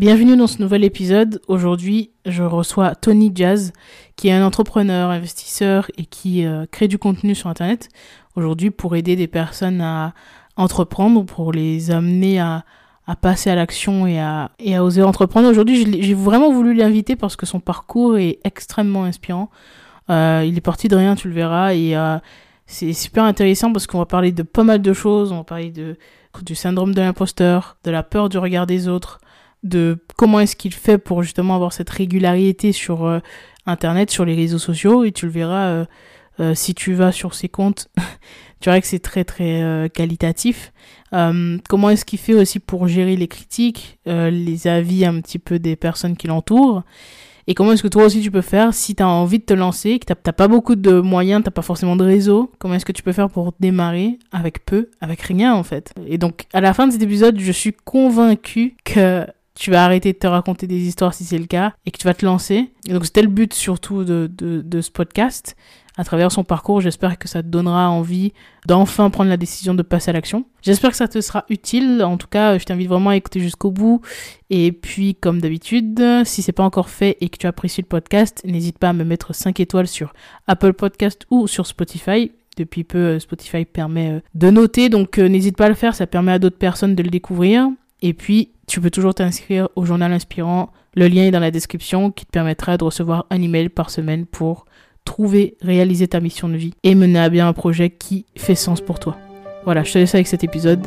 Bienvenue dans ce nouvel épisode. Aujourd'hui, je reçois Tony Jazz, qui est un entrepreneur, investisseur et qui euh, crée du contenu sur Internet. Aujourd'hui, pour aider des personnes à entreprendre, pour les amener à, passer à l'action et à, oser entreprendre. Aujourd'hui, j'ai vraiment voulu l'inviter parce que son parcours est extrêmement inspirant. Euh, il est parti de rien, tu le verras, et euh, c'est super intéressant parce qu'on va parler de pas mal de choses. On va parler du syndrome de l'imposteur, de la peur du regard des autres, de comment est-ce qu'il fait pour justement avoir cette régularité sur euh, Internet, sur les réseaux sociaux. Et tu le verras euh, euh, si tu vas sur ses comptes, tu verras que c'est très très qualitatif. comment est-ce qu'il fait aussi pour gérer les critiques, les avis un petit peu des personnes qui l'entourent et comment est-ce que toi aussi tu peux faire si tu as envie de te lancer, que tu n'as pas beaucoup de moyens, tu pas forcément de réseau, comment est-ce que tu peux faire pour démarrer avec peu, avec rien en fait? Et donc à la fin de cet épisode, je suis convaincue que tu vas arrêter de te raconter des histoires si c'est le cas et que tu vas te lancer. Et donc c'était le but surtout de, ce podcast. À travers son parcours, j'espère que ça te donnera envie d'enfin prendre la décision de passer à l'action. J'espère que ça te sera utile. En tout cas, je t'invite vraiment à écouter jusqu'au bout. Et puis, comme d'habitude, si c'est pas encore fait et que tu apprécies le podcast, n'hésite pas à me mettre 5 étoiles sur Apple Podcast ou sur Spotify depuis peu Spotify permet euh, de noter donc euh, n'hésite pas à le faire ça permet à d'autres personnes de le découvrir et puis tu peux toujours t'inscrire au journal inspirant. Le lien est dans la description qui te permettra de recevoir un email par semaine pour trouver, réaliser ta mission de vie et mener à bien un projet qui fait sens pour toi. Voilà, je te laisse avec cet épisode.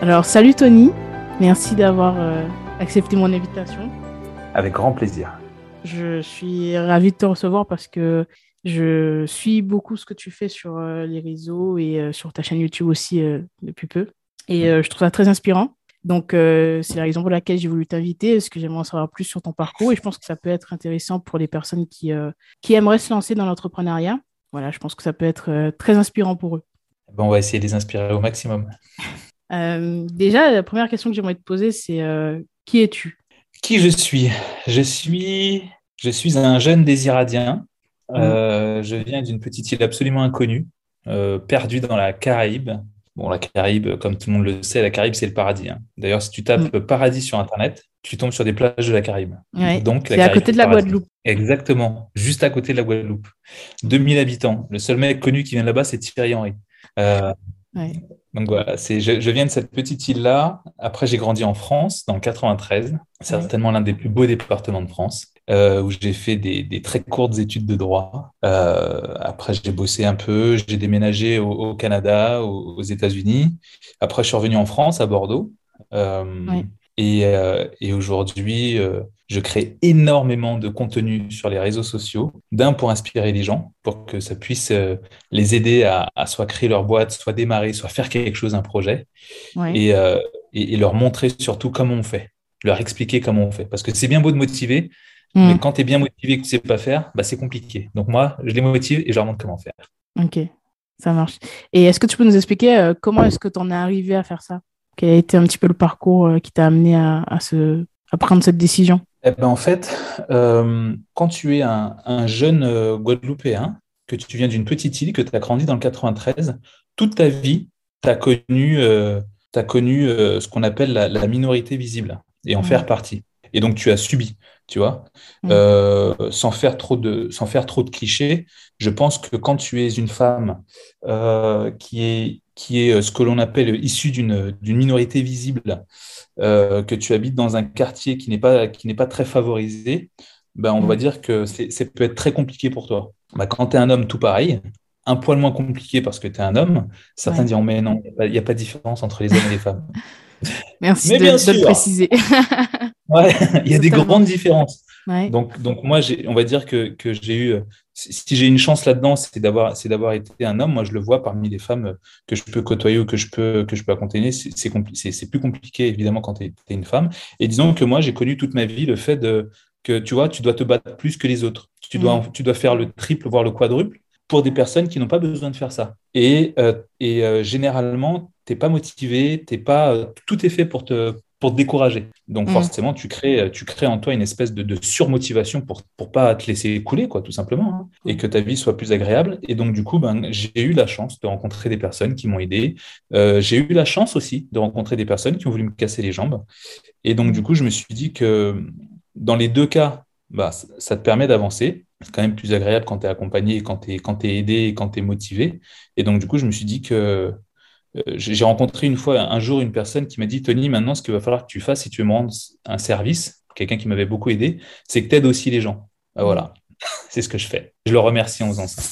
Alors, salut Tony, merci d'avoir euh, accepté mon invitation. Avec grand plaisir. Je suis ravie de te recevoir parce que je suis beaucoup ce que tu fais sur euh, les réseaux et euh, sur ta chaîne YouTube aussi depuis peu. Et je trouve ça très inspirant. Donc, c'est la raison pour laquelle j'ai voulu t'inviter, parce que j'aimerais en savoir plus sur ton parcours et je pense que ça peut être intéressant pour les personnes qui, qui aimeraient se lancer dans l'entrepreneuriat. Voilà, je pense que ça peut être très inspirant pour eux. Bon, on va essayer de les inspirer au maximum. Euh, déjà, la première question que j'aimerais te poser, c'est euh, qui es-tu? Qui je suis? Je suis, je suis un jeune désiradien. Mmh. Euh, je viens d'une petite île absolument inconnue, perdue dans la Caraïbe. Bon, la Caraïbe, comme tout le monde le sait, la Caraïbe, c'est le paradis. Hein. D'ailleurs, si tu tapes mmh. paradis sur Internet, tu tombes sur des plages de la Caraïbe. Donc, c'est à côté de la Guadeloupe. Exactement, juste à côté de la Guadeloupe. 2000 habitants. Le seul mec connu qui vient là-bas, c'est Thierry Henry. Donc voilà, je, je, viens de cette petite île-là. Après, j'ai grandi en France, dans le 93, certainement l'un des plus beaux départements de France, euh, où j'ai fait des, très courtes études de droit. Euh, après, j'ai bossé un peu, j'ai déménagé au, Canada, aux, États-Unis. Après, je suis revenu en France, à Bordeaux. Euh, et, et aujourd'hui, je crée énormément de contenu sur les réseaux sociaux, d'un pour inspirer les gens, pour que ça puisse euh, les aider à, soit créer leur boîte, soit démarrer, soit faire quelque chose, un projet, euh, et, et, leur montrer surtout comment on fait, leur expliquer comment on fait. Parce que c'est bien beau de motiver, mm. mais quand tu es bien motivé et que tu ne sais pas faire, bah, c'est compliqué. Donc moi, je les motive et je leur montre comment faire. Ok, ça marche. Et est-ce que tu peux nous expliquer euh, comment est-ce que tu en es arrivé à faire ça? Quel a été un petit peu le parcours qui t'a amené à, à, à prendre cette décision? Eh ben, en fait, euh, quand tu es un, jeune euh, Guadeloupéen, que tu viens d'une petite île, que tu as grandi dans le 93, toute ta vie, tu as connu, euh, as connu ce qu'on appelle la, minorité visible et en faire partie. Et donc, tu as subi, tu vois. sans, faire trop de, sans faire trop de clichés, je pense que quand tu es une femme qui est qui est ce que l'on appelle issu d'une minorité visible, euh, que tu habites dans un quartier qui n'est pas, qui pas très favorisé, ben, on va mm. dire que ça peut être très compliqué pour toi. Ben, quand tu es un homme tout pareil, un poil moins compliqué parce que tu es un homme, certains diront mais non, il n'y a, pas de différence entre les hommes et les femmes. Merci de, le préciser. ouais, il y a des grandes différences. Donc, donc moi, on va dire que, que j'ai eu, si j'ai une chance là-dedans, c'est d'avoir, c'est d'avoir été un homme. Moi, je le vois parmi les femmes que je peux côtoyer ou que je peux, que je peux accompagner. C'est, c'est, plus compliqué, évidemment, quand tu es, une femme. Et disons que moi, j'ai connu toute ma vie le fait de, que, tu vois, tu dois te battre plus que les autres. Tu dois, mm. tu dois faire le triple, voire le quadruple pour des personnes qui n'ont pas besoin de faire ça. Et, euh, et euh, généralement, tu n'es pas motivé, t'es pas, euh, tout est fait pour te, pour te décourager. Donc mm. forcément, tu crées, tu crées en toi une espèce de, surmotivation pour ne pas te laisser couler, quoi, tout simplement, hein, et que ta vie soit plus agréable. Et donc du coup, ben, j'ai eu la chance de rencontrer des personnes qui m'ont aidé. Euh, j'ai eu la chance aussi de rencontrer des personnes qui ont voulu me casser les jambes. Et donc du coup, je me suis dit que dans les deux cas, bah, ça te permet d'avancer. C'est quand même plus agréable quand tu es accompagné, quand tu es, quand es aidé et quand tu es motivé. Et donc, du coup, je me suis dit que euh, j'ai rencontré une fois, un jour, une personne qui m'a dit Tony, maintenant, ce qu'il va falloir que tu fasses si tu veux me rendre un service, quelqu'un qui m'avait beaucoup aidé, c'est que tu aides aussi les gens. Ben voilà, c'est ce que je fais. Je le remercie en faisant ça.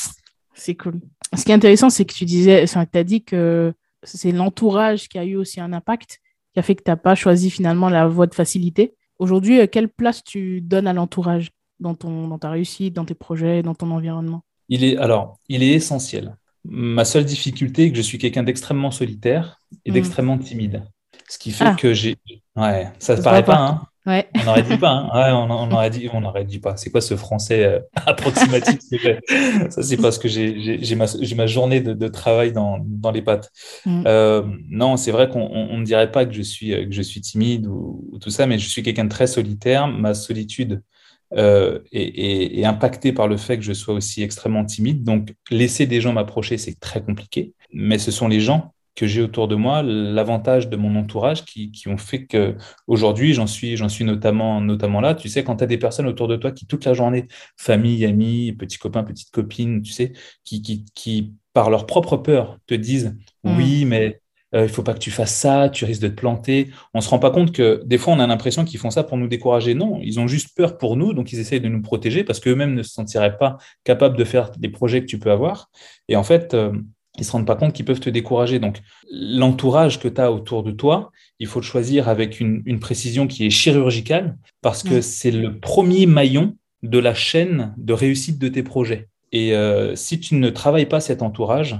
C'est cool. Ce qui est intéressant, c'est que tu disais, tu as dit que c'est l'entourage qui a eu aussi un impact, qui a fait que tu n'as pas choisi finalement la voie de facilité. Aujourd'hui, euh, quelle place tu donnes à l'entourage dans, ton, dans ta réussite, dans tes projets, dans ton environnement? Il est, Alors, il est essentiel. Ma seule difficulté est que je suis quelqu'un d'extrêmement solitaire et hmm. d'extrêmement timide. Ce qui fait ah. que j'ai. Ouais, ça ne paraît pas, hein On n'aurait dit pas, hein ouais, on, aurait dit, on aurait dit pas. C'est quoi ce français euh, approximatif? Ça, c'est parce que j'ai ma, ma, journée de, travail dans, dans, les pattes. Hmm. Euh, non, c'est vrai qu'on ne dirait pas que je suis, que je suis timide ou, ou tout ça, mais je suis quelqu'un de très solitaire. Ma solitude euh, et, impacté par le fait que je sois aussi extrêmement timide. Donc, laisser des gens m'approcher, c'est très compliqué. Mais ce sont les gens que j'ai autour de moi, l'avantage de mon entourage qui, ont fait que aujourd'hui j'en suis, j'en suis notamment, notamment là. Tu sais, quand tu as des personnes autour de toi qui toute la journée, famille, amis, petits copains, petites copines, tu sais, qui, qui, qui par leur propre peur te disent mmh. oui, mais euh, il faut pas que tu fasses ça, tu risques de te planter. On se rend pas compte que des fois, on a l'impression qu'ils font ça pour nous décourager. Non, ils ont juste peur pour nous, donc ils essayent de nous protéger parce qu'eux-mêmes ne se sentiraient pas capables de faire des projets que tu peux avoir. Et en fait, euh, ils se rendent pas compte qu'ils peuvent te décourager. Donc, l'entourage que tu as autour de toi, il faut le choisir avec une, précision qui est chirurgicale parce que c'est le premier maillon de la chaîne de réussite de tes projets. Et euh, si tu ne travailles pas cet entourage,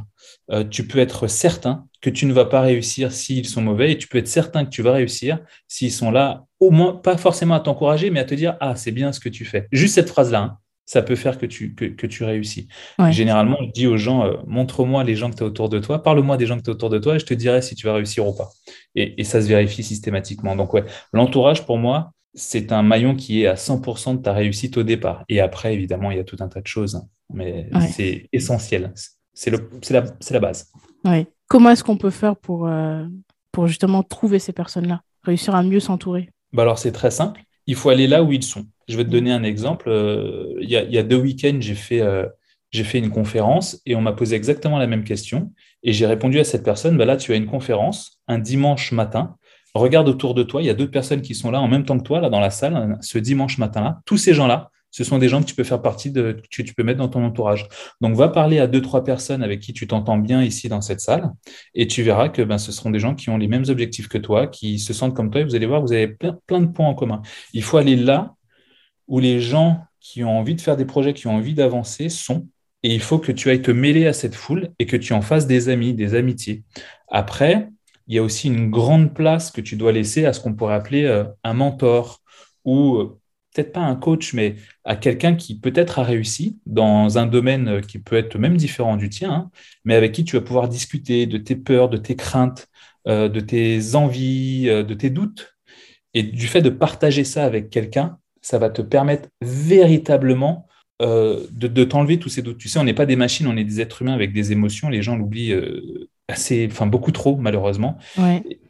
euh, tu peux être certain que tu ne vas pas réussir s'ils sont mauvais et tu peux être certain que tu vas réussir s'ils sont là, au moins pas forcément à t'encourager, mais à te dire Ah, c'est bien ce que tu fais. Juste cette phrase-là, hein, ça peut faire que tu, que, tu réussis. Généralement, je dis aux gens euh, Montre-moi les gens que tu as autour de toi, parle-moi des gens que tu as autour de toi et je te dirai si tu vas réussir ou pas. Et, et ça se vérifie systématiquement. Donc, ouais, l'entourage pour moi, c'est un maillon qui est à 100% de ta réussite au départ. Et après, évidemment, il y a tout un tas de choses, hein. mais c'est essentiel. C'est la, la, base. Ouais. Comment est-ce qu'on peut faire pour, euh, pour justement trouver ces personnes-là, réussir à mieux s'entourer? Bah Alors, c'est très simple. Il faut aller là où ils sont. Je vais te donner un exemple. Euh, il y, a, y, a, deux week-ends, j'ai fait, euh, j'ai fait une conférence et on m'a posé exactement la même question. Et j'ai répondu à cette personne, bah là, tu as une conférence un dimanche matin Regarde autour de toi, il y a d'autres personnes qui sont là en même temps que toi, là dans la salle, ce dimanche matin-là. Tous ces gens-là, ce sont des gens que tu peux faire partie de, que tu peux mettre dans ton entourage. Donc, va parler à deux, trois personnes avec qui tu t'entends bien ici dans cette salle, et tu verras que ben, ce seront des gens qui ont les mêmes objectifs que toi, qui se sentent comme toi, et vous allez voir, vous avez plein, plein de points en commun. Il faut aller là où les gens qui ont envie de faire des projets, qui ont envie d'avancer, sont, et il faut que tu ailles te mêler à cette foule et que tu en fasses des amis, des amitiés. Après, il y a aussi une grande place que tu dois laisser à ce qu'on pourrait appeler euh, un mentor ou euh, peut-être pas un coach, mais à quelqu'un qui peut-être a réussi dans un domaine euh, qui peut être même différent du tien, hein, mais avec qui tu vas pouvoir discuter de tes peurs, de tes craintes, de tes envies, de tes doutes. Et du fait de partager ça avec quelqu'un, ça va te permettre véritablement de, t'enlever tous ces doutes. Tu sais, on n'est pas des machines, on est des êtres humains avec des émotions. Les gens l'oublient assez, enfin beaucoup trop malheureusement.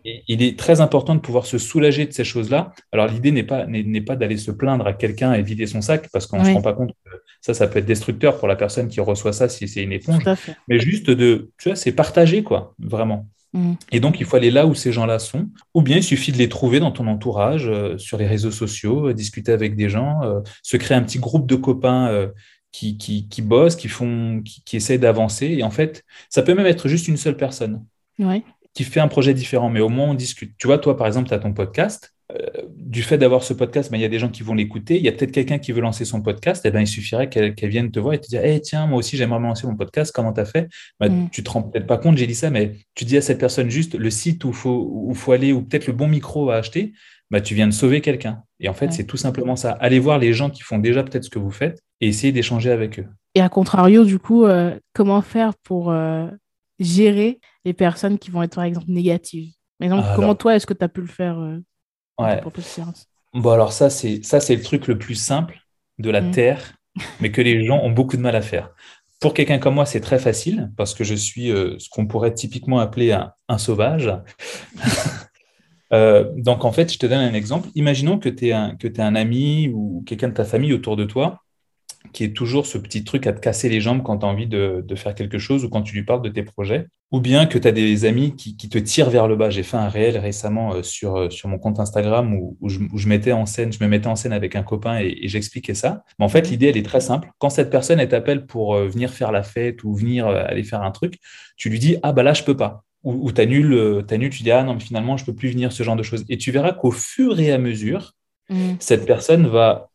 il est très important de pouvoir se soulager de ces choses-là. Alors l'idée n'est pas n'est pas d'aller se plaindre à quelqu'un et vider son sac parce qu'on ne se rend pas compte que ça ça peut être destructeur pour la personne qui reçoit ça si c'est une éponge. Mais juste de tu vois c'est partager quoi vraiment. Mm. Et donc, il faut aller là où ces gens-là sont, ou bien il suffit de les trouver dans ton entourage, euh, sur les réseaux sociaux, euh, discuter avec des gens, euh, se créer un petit groupe de copains qui, qui, qui bossent, qui, font, qui, qui essayent d'avancer. Et en fait, ça peut même être juste une seule personne qui fait un projet différent, mais au moins on discute. Tu vois, toi, par exemple, tu as ton podcast. du fait d'avoir ce podcast, ben, il y a des gens qui vont l'écouter. Il y a peut-être quelqu'un qui veut lancer son podcast. Et eh ben, il suffirait qu'elle vienne te voir et te dire hey, Tiens, moi aussi, j'aimerais lancer mon podcast. Comment tu as fait? Ben, mm. Tu te rends peut-être pas compte, j'ai dit ça, mais tu dis à cette personne juste le site où il faut, où faut aller ou peut-être le bon micro à acheter. Ben, tu viens de sauver quelqu'un. Et en fait, c'est tout simplement ça. Allez voir les gens qui font déjà peut-être ce que vous faites et essayez d'échanger avec eux. Et à contrario, du coup, euh, comment faire pour euh, gérer les personnes qui vont être, par exemple, négatives? Mais donc, comment toi, est-ce que tu as pu le faire euh, Ouais. Bon, alors ça, c'est ça, c'est le truc le plus simple de la mm. Terre, mais que les gens ont beaucoup de mal à faire. Pour quelqu'un comme moi, c'est très facile parce que je suis euh, ce qu'on pourrait typiquement appeler un, sauvage. Euh, donc, en fait, je te donne un exemple. Imaginons que tu es, un, es un ami ou quelqu'un de ta famille autour de toi qui est toujours ce petit truc à te casser les jambes quand tu as envie de, faire quelque chose ou quand tu lui parles de tes projets, ou bien que tu as des amis qui, te tirent vers le bas. J'ai fait un réel récemment euh, sur, euh, sur mon compte Instagram où, je, mettais en scène, je me mettais en scène avec un copain et, j'expliquais ça. Mais en fait, l'idée, elle est très simple. Quand cette personne, elle t'appelle pour venir faire la fête ou venir aller faire un truc, tu lui dis, ah bah là, je peux pas. Ou, tu annules, tu dis, ah non, mais finalement, je peux plus venir, ce genre de choses. Et tu verras qu'au fur et à mesure, mmh. cette personne va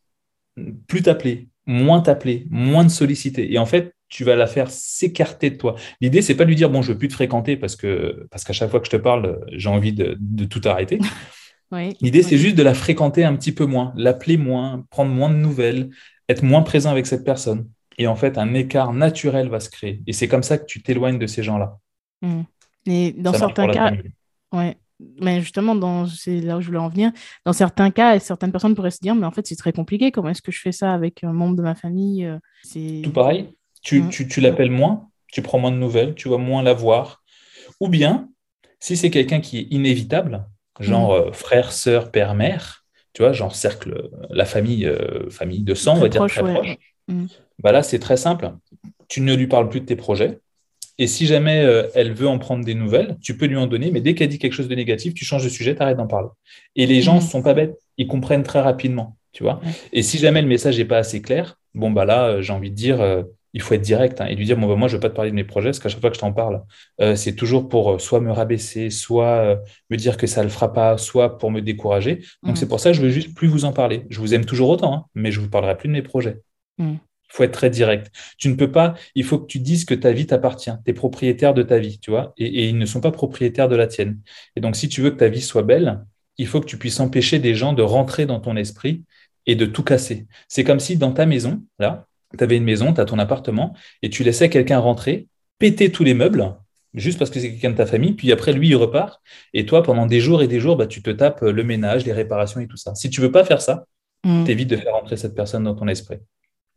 plus t'appeler, moins t'appeler, moins te solliciter. Et en fait, tu vas la faire s'écarter de toi. L'idée, c'est pas de lui dire bon, je veux plus te fréquenter parce que parce qu'à chaque fois que je te parle, j'ai envie de, tout arrêter. L'idée, c'est juste de la fréquenter un petit peu moins, l'appeler moins, prendre moins de nouvelles, être moins présent avec cette personne. Et en fait, un écart naturel va se créer. Et c'est comme ça que tu t'éloignes de ces gens-là. Mmh. Et dans certains cas, ouais, mais justement, dans, c'est là où je voulais en venir. Dans certains cas, certaines personnes pourraient se dire, mais en fait, c'est très compliqué. Comment est-ce que je fais ça avec un membre de ma famille euh, c'est... Tout pareil. Tu, mm. tu, tu l'appelles moins, tu prends moins de nouvelles, tu vas moins la voir. Ou bien, si c'est quelqu'un qui est inévitable, genre mm. euh, frère, sœur, père, mère, tu vois, genre cercle, euh, la famille, famille de sang, on va dire très proche. Mm. Bah là, c'est très simple. Tu ne lui parles plus de tes projets, et si jamais euh, elle veut en prendre des nouvelles, tu peux lui en donner, mais dès qu'elle dit quelque chose de négatif, tu changes de sujet, tu arrêtes d'en parler. Et les gens ne mmh. sont pas bêtes, ils comprennent très rapidement, tu vois. Et si jamais le message n'est pas assez clair, bon, bah là, euh, j'ai envie de dire, euh, il faut être direct hein, et lui dire, bon, bah, moi, je ne veux pas te parler de mes projets, parce qu'à chaque fois que je t'en parle, c'est toujours pour soit me rabaisser, soit me dire que ça ne le fera pas, soit pour me décourager. Donc, mmh. c'est pour ça que je veux juste plus vous en parler. Je vous aime toujours autant, hein, mais je ne vous parlerai plus de mes projets. Mmh. Il faut être très direct. Tu ne peux pas, il faut que tu dises que ta vie t'appartient. Tu es propriétaire de ta vie, tu vois, et, ils ne sont pas propriétaires de la tienne. Et donc, si tu veux que ta vie soit belle, il faut que tu puisses empêcher des gens de rentrer dans ton esprit et de tout casser. C'est comme si dans ta maison, là, tu avais une maison, tu as ton appartement, et tu laissais quelqu'un rentrer, péter tous les meubles, juste parce que c'est quelqu'un de ta famille, puis après, lui, il repart, et toi, pendant des jours et des jours, bah, tu te tapes le ménage, les réparations et tout ça. Si tu veux pas faire ça, mmh. t'évites de faire rentrer cette personne dans ton esprit.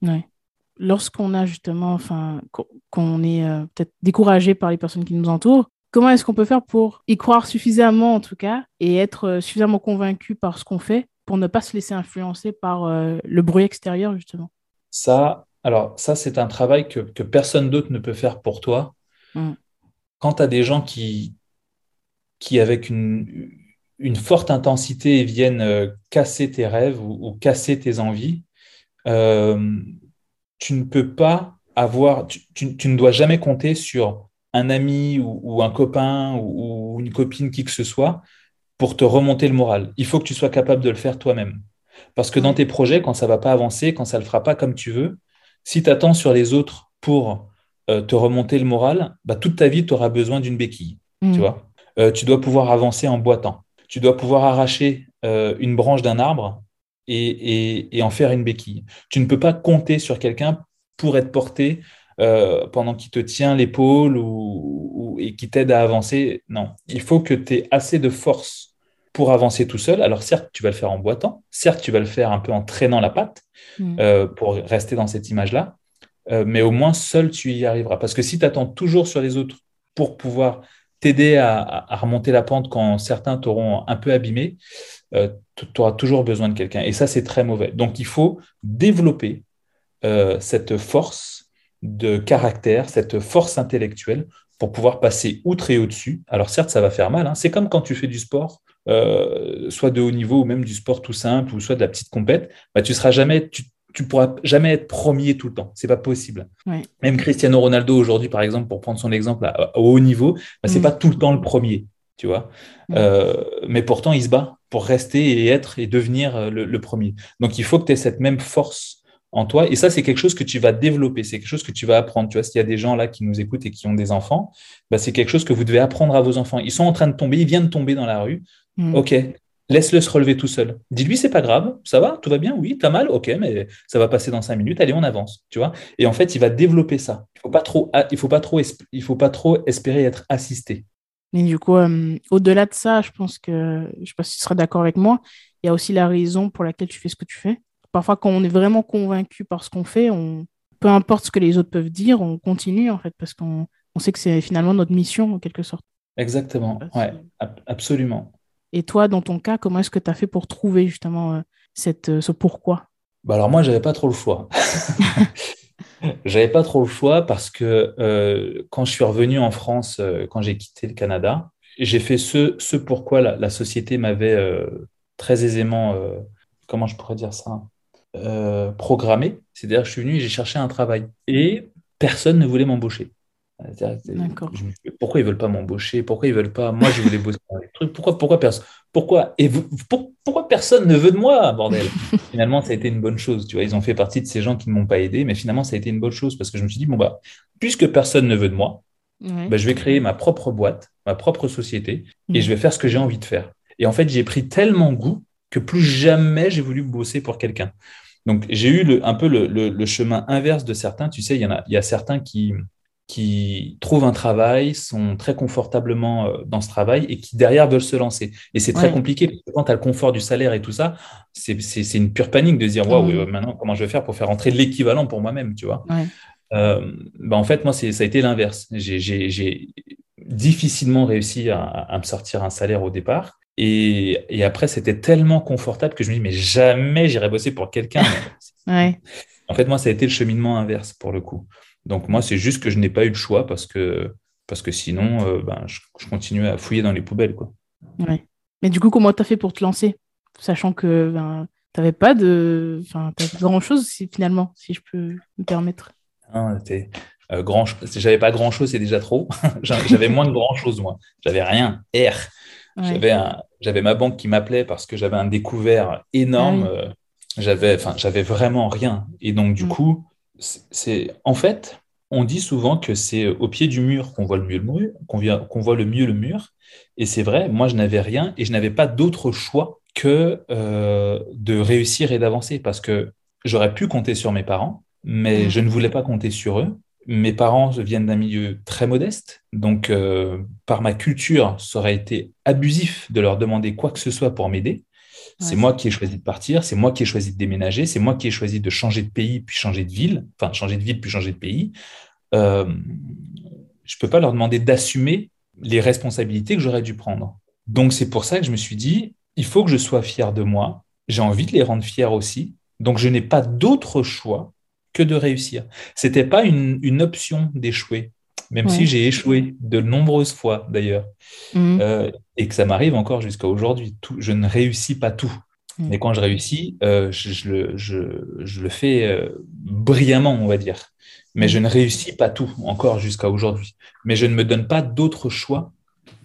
Ouais lorsqu'on a justement, enfin, qu'on est euh, peut-être découragé par les personnes qui nous entourent, comment est-ce qu'on peut faire pour y croire suffisamment en tout cas et être euh, suffisamment convaincu par ce qu'on fait pour ne pas se laisser influencer par euh, le bruit extérieur justement? Ça, alors ça c'est un travail que, personne d'autre ne peut faire pour toi. Mmh. Quand tu as des gens qui, qui avec une, une forte intensité viennent casser tes rêves ou, casser tes envies, tu ne peux pas avoir, tu, ne dois jamais compter sur un ami ou, un copain ou, une copine, qui que ce soit, pour te remonter le moral. Il faut que tu sois capable de le faire toi-même. Parce que dans tes projets, quand ça ne va pas avancer, quand ça ne le fera pas comme tu veux, si tu attends sur les autres pour euh, te remonter le moral, bah, toute ta vie, tu auras besoin d'une béquille. Tu mm. vois euh, tu dois pouvoir avancer en boitant. Tu dois pouvoir arracher euh, une branche d'un arbre et, en faire une béquille. Tu ne peux pas compter sur quelqu'un pour être porté euh, pendant qu'il te tient l'épaule ou, et qui t'aide à avancer. Non, il faut que tu aies assez de force pour avancer tout seul. Alors certes, tu vas le faire en boitant, certes, tu vas le faire un peu en traînant la patte mm. euh, pour rester dans cette image-là, euh, mais au moins seul, tu y arriveras. Parce que si tu attends toujours sur les autres pour pouvoir t'aider à, remonter la pente quand certains t'auront un peu abîmé, euh, tu auras toujours besoin de quelqu'un. Et ça, c'est très mauvais. Donc, il faut développer euh, cette force de caractère, cette force intellectuelle pour pouvoir passer outre et au-dessus. Alors, certes, ça va faire mal. Hein. C'est comme quand tu fais du sport, euh, soit de haut niveau ou même du sport tout simple ou soit de la petite compète, bah, tu seras jamais, tu, tu pourras jamais être premier tout le temps. C'est pas possible. Même Cristiano Ronaldo aujourd'hui, par exemple, pour prendre son exemple au haut niveau, bah, c'est mm. pas tout le temps le premier, tu vois. Mm. mais pourtant, il se bat pour rester et être et devenir euh, le, premier. Donc, il faut que tu aies cette même force en toi. Et ça, c'est quelque chose que tu vas développer, c'est quelque chose que tu vas apprendre. Tu vois, s'il y a des gens là qui nous écoutent et qui ont des enfants, bah, c'est quelque chose que vous devez apprendre à vos enfants. Ils sont en train de tomber, ils viennent de tomber dans la rue. Mm. OK, laisse-le se relever tout seul. Dis-lui, c'est pas grave, ça va, tout va bien, oui, t'as mal, ok, mais ça va passer dans cinq minutes, allez, on avance, tu vois? Et en fait, il va développer ça. Il faut pas trop, il faut pas trop, il faut pas trop espérer être assisté. Mais du coup, euh, au-delà de ça, je pense que, je sais pas si tu seras d'accord avec moi, il y a aussi la raison pour laquelle tu fais ce que tu fais. Parfois, quand on est vraiment convaincu par ce qu'on fait, on, peu importe ce que les autres peuvent dire, on continue en fait, parce qu'on on sait que c'est finalement notre mission en quelque sorte. Exactement, ouais, absolument. Et toi, dans ton cas, comment est-ce que tu as fait pour trouver justement euh, cette, euh, ce pourquoi? Bah Alors moi, j'avais pas trop le choix. j'avais pas trop le choix parce que euh, quand je suis revenu en France, quand j'ai quitté le Canada, j'ai fait ce, ce pourquoi la, société m'avait très aisément, comment je pourrais dire ça, programmé. C'est-à-dire, je suis venu et j'ai cherché un travail. Et personne ne voulait m'embaucher. Pourquoi ils veulent pas m'embaucher? Pourquoi ils veulent pas? Moi, je voulais bosser dans les trucs. Pourquoi, pourquoi, personne pourquoi, et pourquoi personne ne veut de moi, bordel? Finalement, ça a été une bonne chose. Tu vois, ils ont fait partie de ces gens qui ne m'ont pas aidé, mais finalement, ça a été une bonne chose parce que je me suis dit bon bah, puisque personne ne veut de moi, bah, je vais créer ma propre boîte, ma propre société, et je vais faire ce que j'ai envie de faire. Et en fait, j'ai pris tellement goût que plus jamais j'ai voulu bosser pour quelqu'un. Donc, j'ai eu le, un peu le, le, chemin inverse de certains. Tu sais, il y en a, il y a certains qui qui trouvent un travail, sont très confortablement euh, dans ce travail et qui derrière veulent se lancer. Et c'est très compliqué parce que quand tu as le confort du salaire et tout ça, c'est une pure panique de dire waouh, mmh. maintenant comment je vais faire pour faire entrer l'équivalent pour moi-même, tu vois? Euh, bah en fait, moi, ça a été l'inverse. J'ai difficilement réussi à, me sortir un salaire au départ. Et, et après, c'était tellement confortable que je me dis, mais jamais j'irai bosser pour quelqu'un. En fait, moi, ça a été le cheminement inverse pour le coup. Donc moi, c'est juste que je n'ai pas eu le choix parce que, parce que sinon, euh, ben, je, continuais à fouiller dans les poubelles. Quoi. Ouais. Mais du coup, comment tu as fait pour te lancer? Sachant que ben, tu n'avais pas de enfin, grand-chose finalement, si je peux me permettre. Ah, euh, grand... J'avais pas grand-chose, c'est déjà trop. j'avais moins de grand-chose, moi. J'avais rien. R. J'avais, un... j'avais ma banque qui m'appelait parce que j'avais un découvert énorme. Ah euh, j'avais, enfin, j'avais vraiment rien. Et donc, du mm. coup, c'est en fait, on dit souvent que c'est au pied du mur qu'on voit le mieux le mur, qu'on voit le mieux le mur. Et c'est vrai, moi je n'avais rien et je n'avais pas d'autre choix que euh, de réussir et d'avancer parce que j'aurais pu compter sur mes parents, mais mmh. je ne voulais pas compter sur eux. Mes parents viennent d'un milieu très modeste, donc euh, par ma culture, ça aurait été abusif de leur demander quoi que ce soit pour m'aider. C'est moi qui ai choisi de partir, c'est moi qui ai choisi de déménager, c'est moi qui ai choisi de changer de pays puis changer de ville, enfin changer de ville puis changer de pays. Euh, je ne peux pas leur demander d'assumer les responsabilités que j'aurais dû prendre. Donc c'est pour ça que je me suis dit, il faut que je sois fier de moi, j'ai envie de les rendre fiers aussi, donc je n'ai pas d'autre choix que de réussir. Ce n'était pas une option d'échouer même si j'ai échoué de nombreuses fois d'ailleurs, mmh. euh, et que ça m'arrive encore jusqu'à aujourd'hui. Je ne réussis pas tout. Mmh. Mais quand je réussis, euh, je, le, fais euh, brillamment, on va dire. Mais je ne réussis pas tout encore jusqu'à aujourd'hui. Mais je ne me donne pas d'autre choix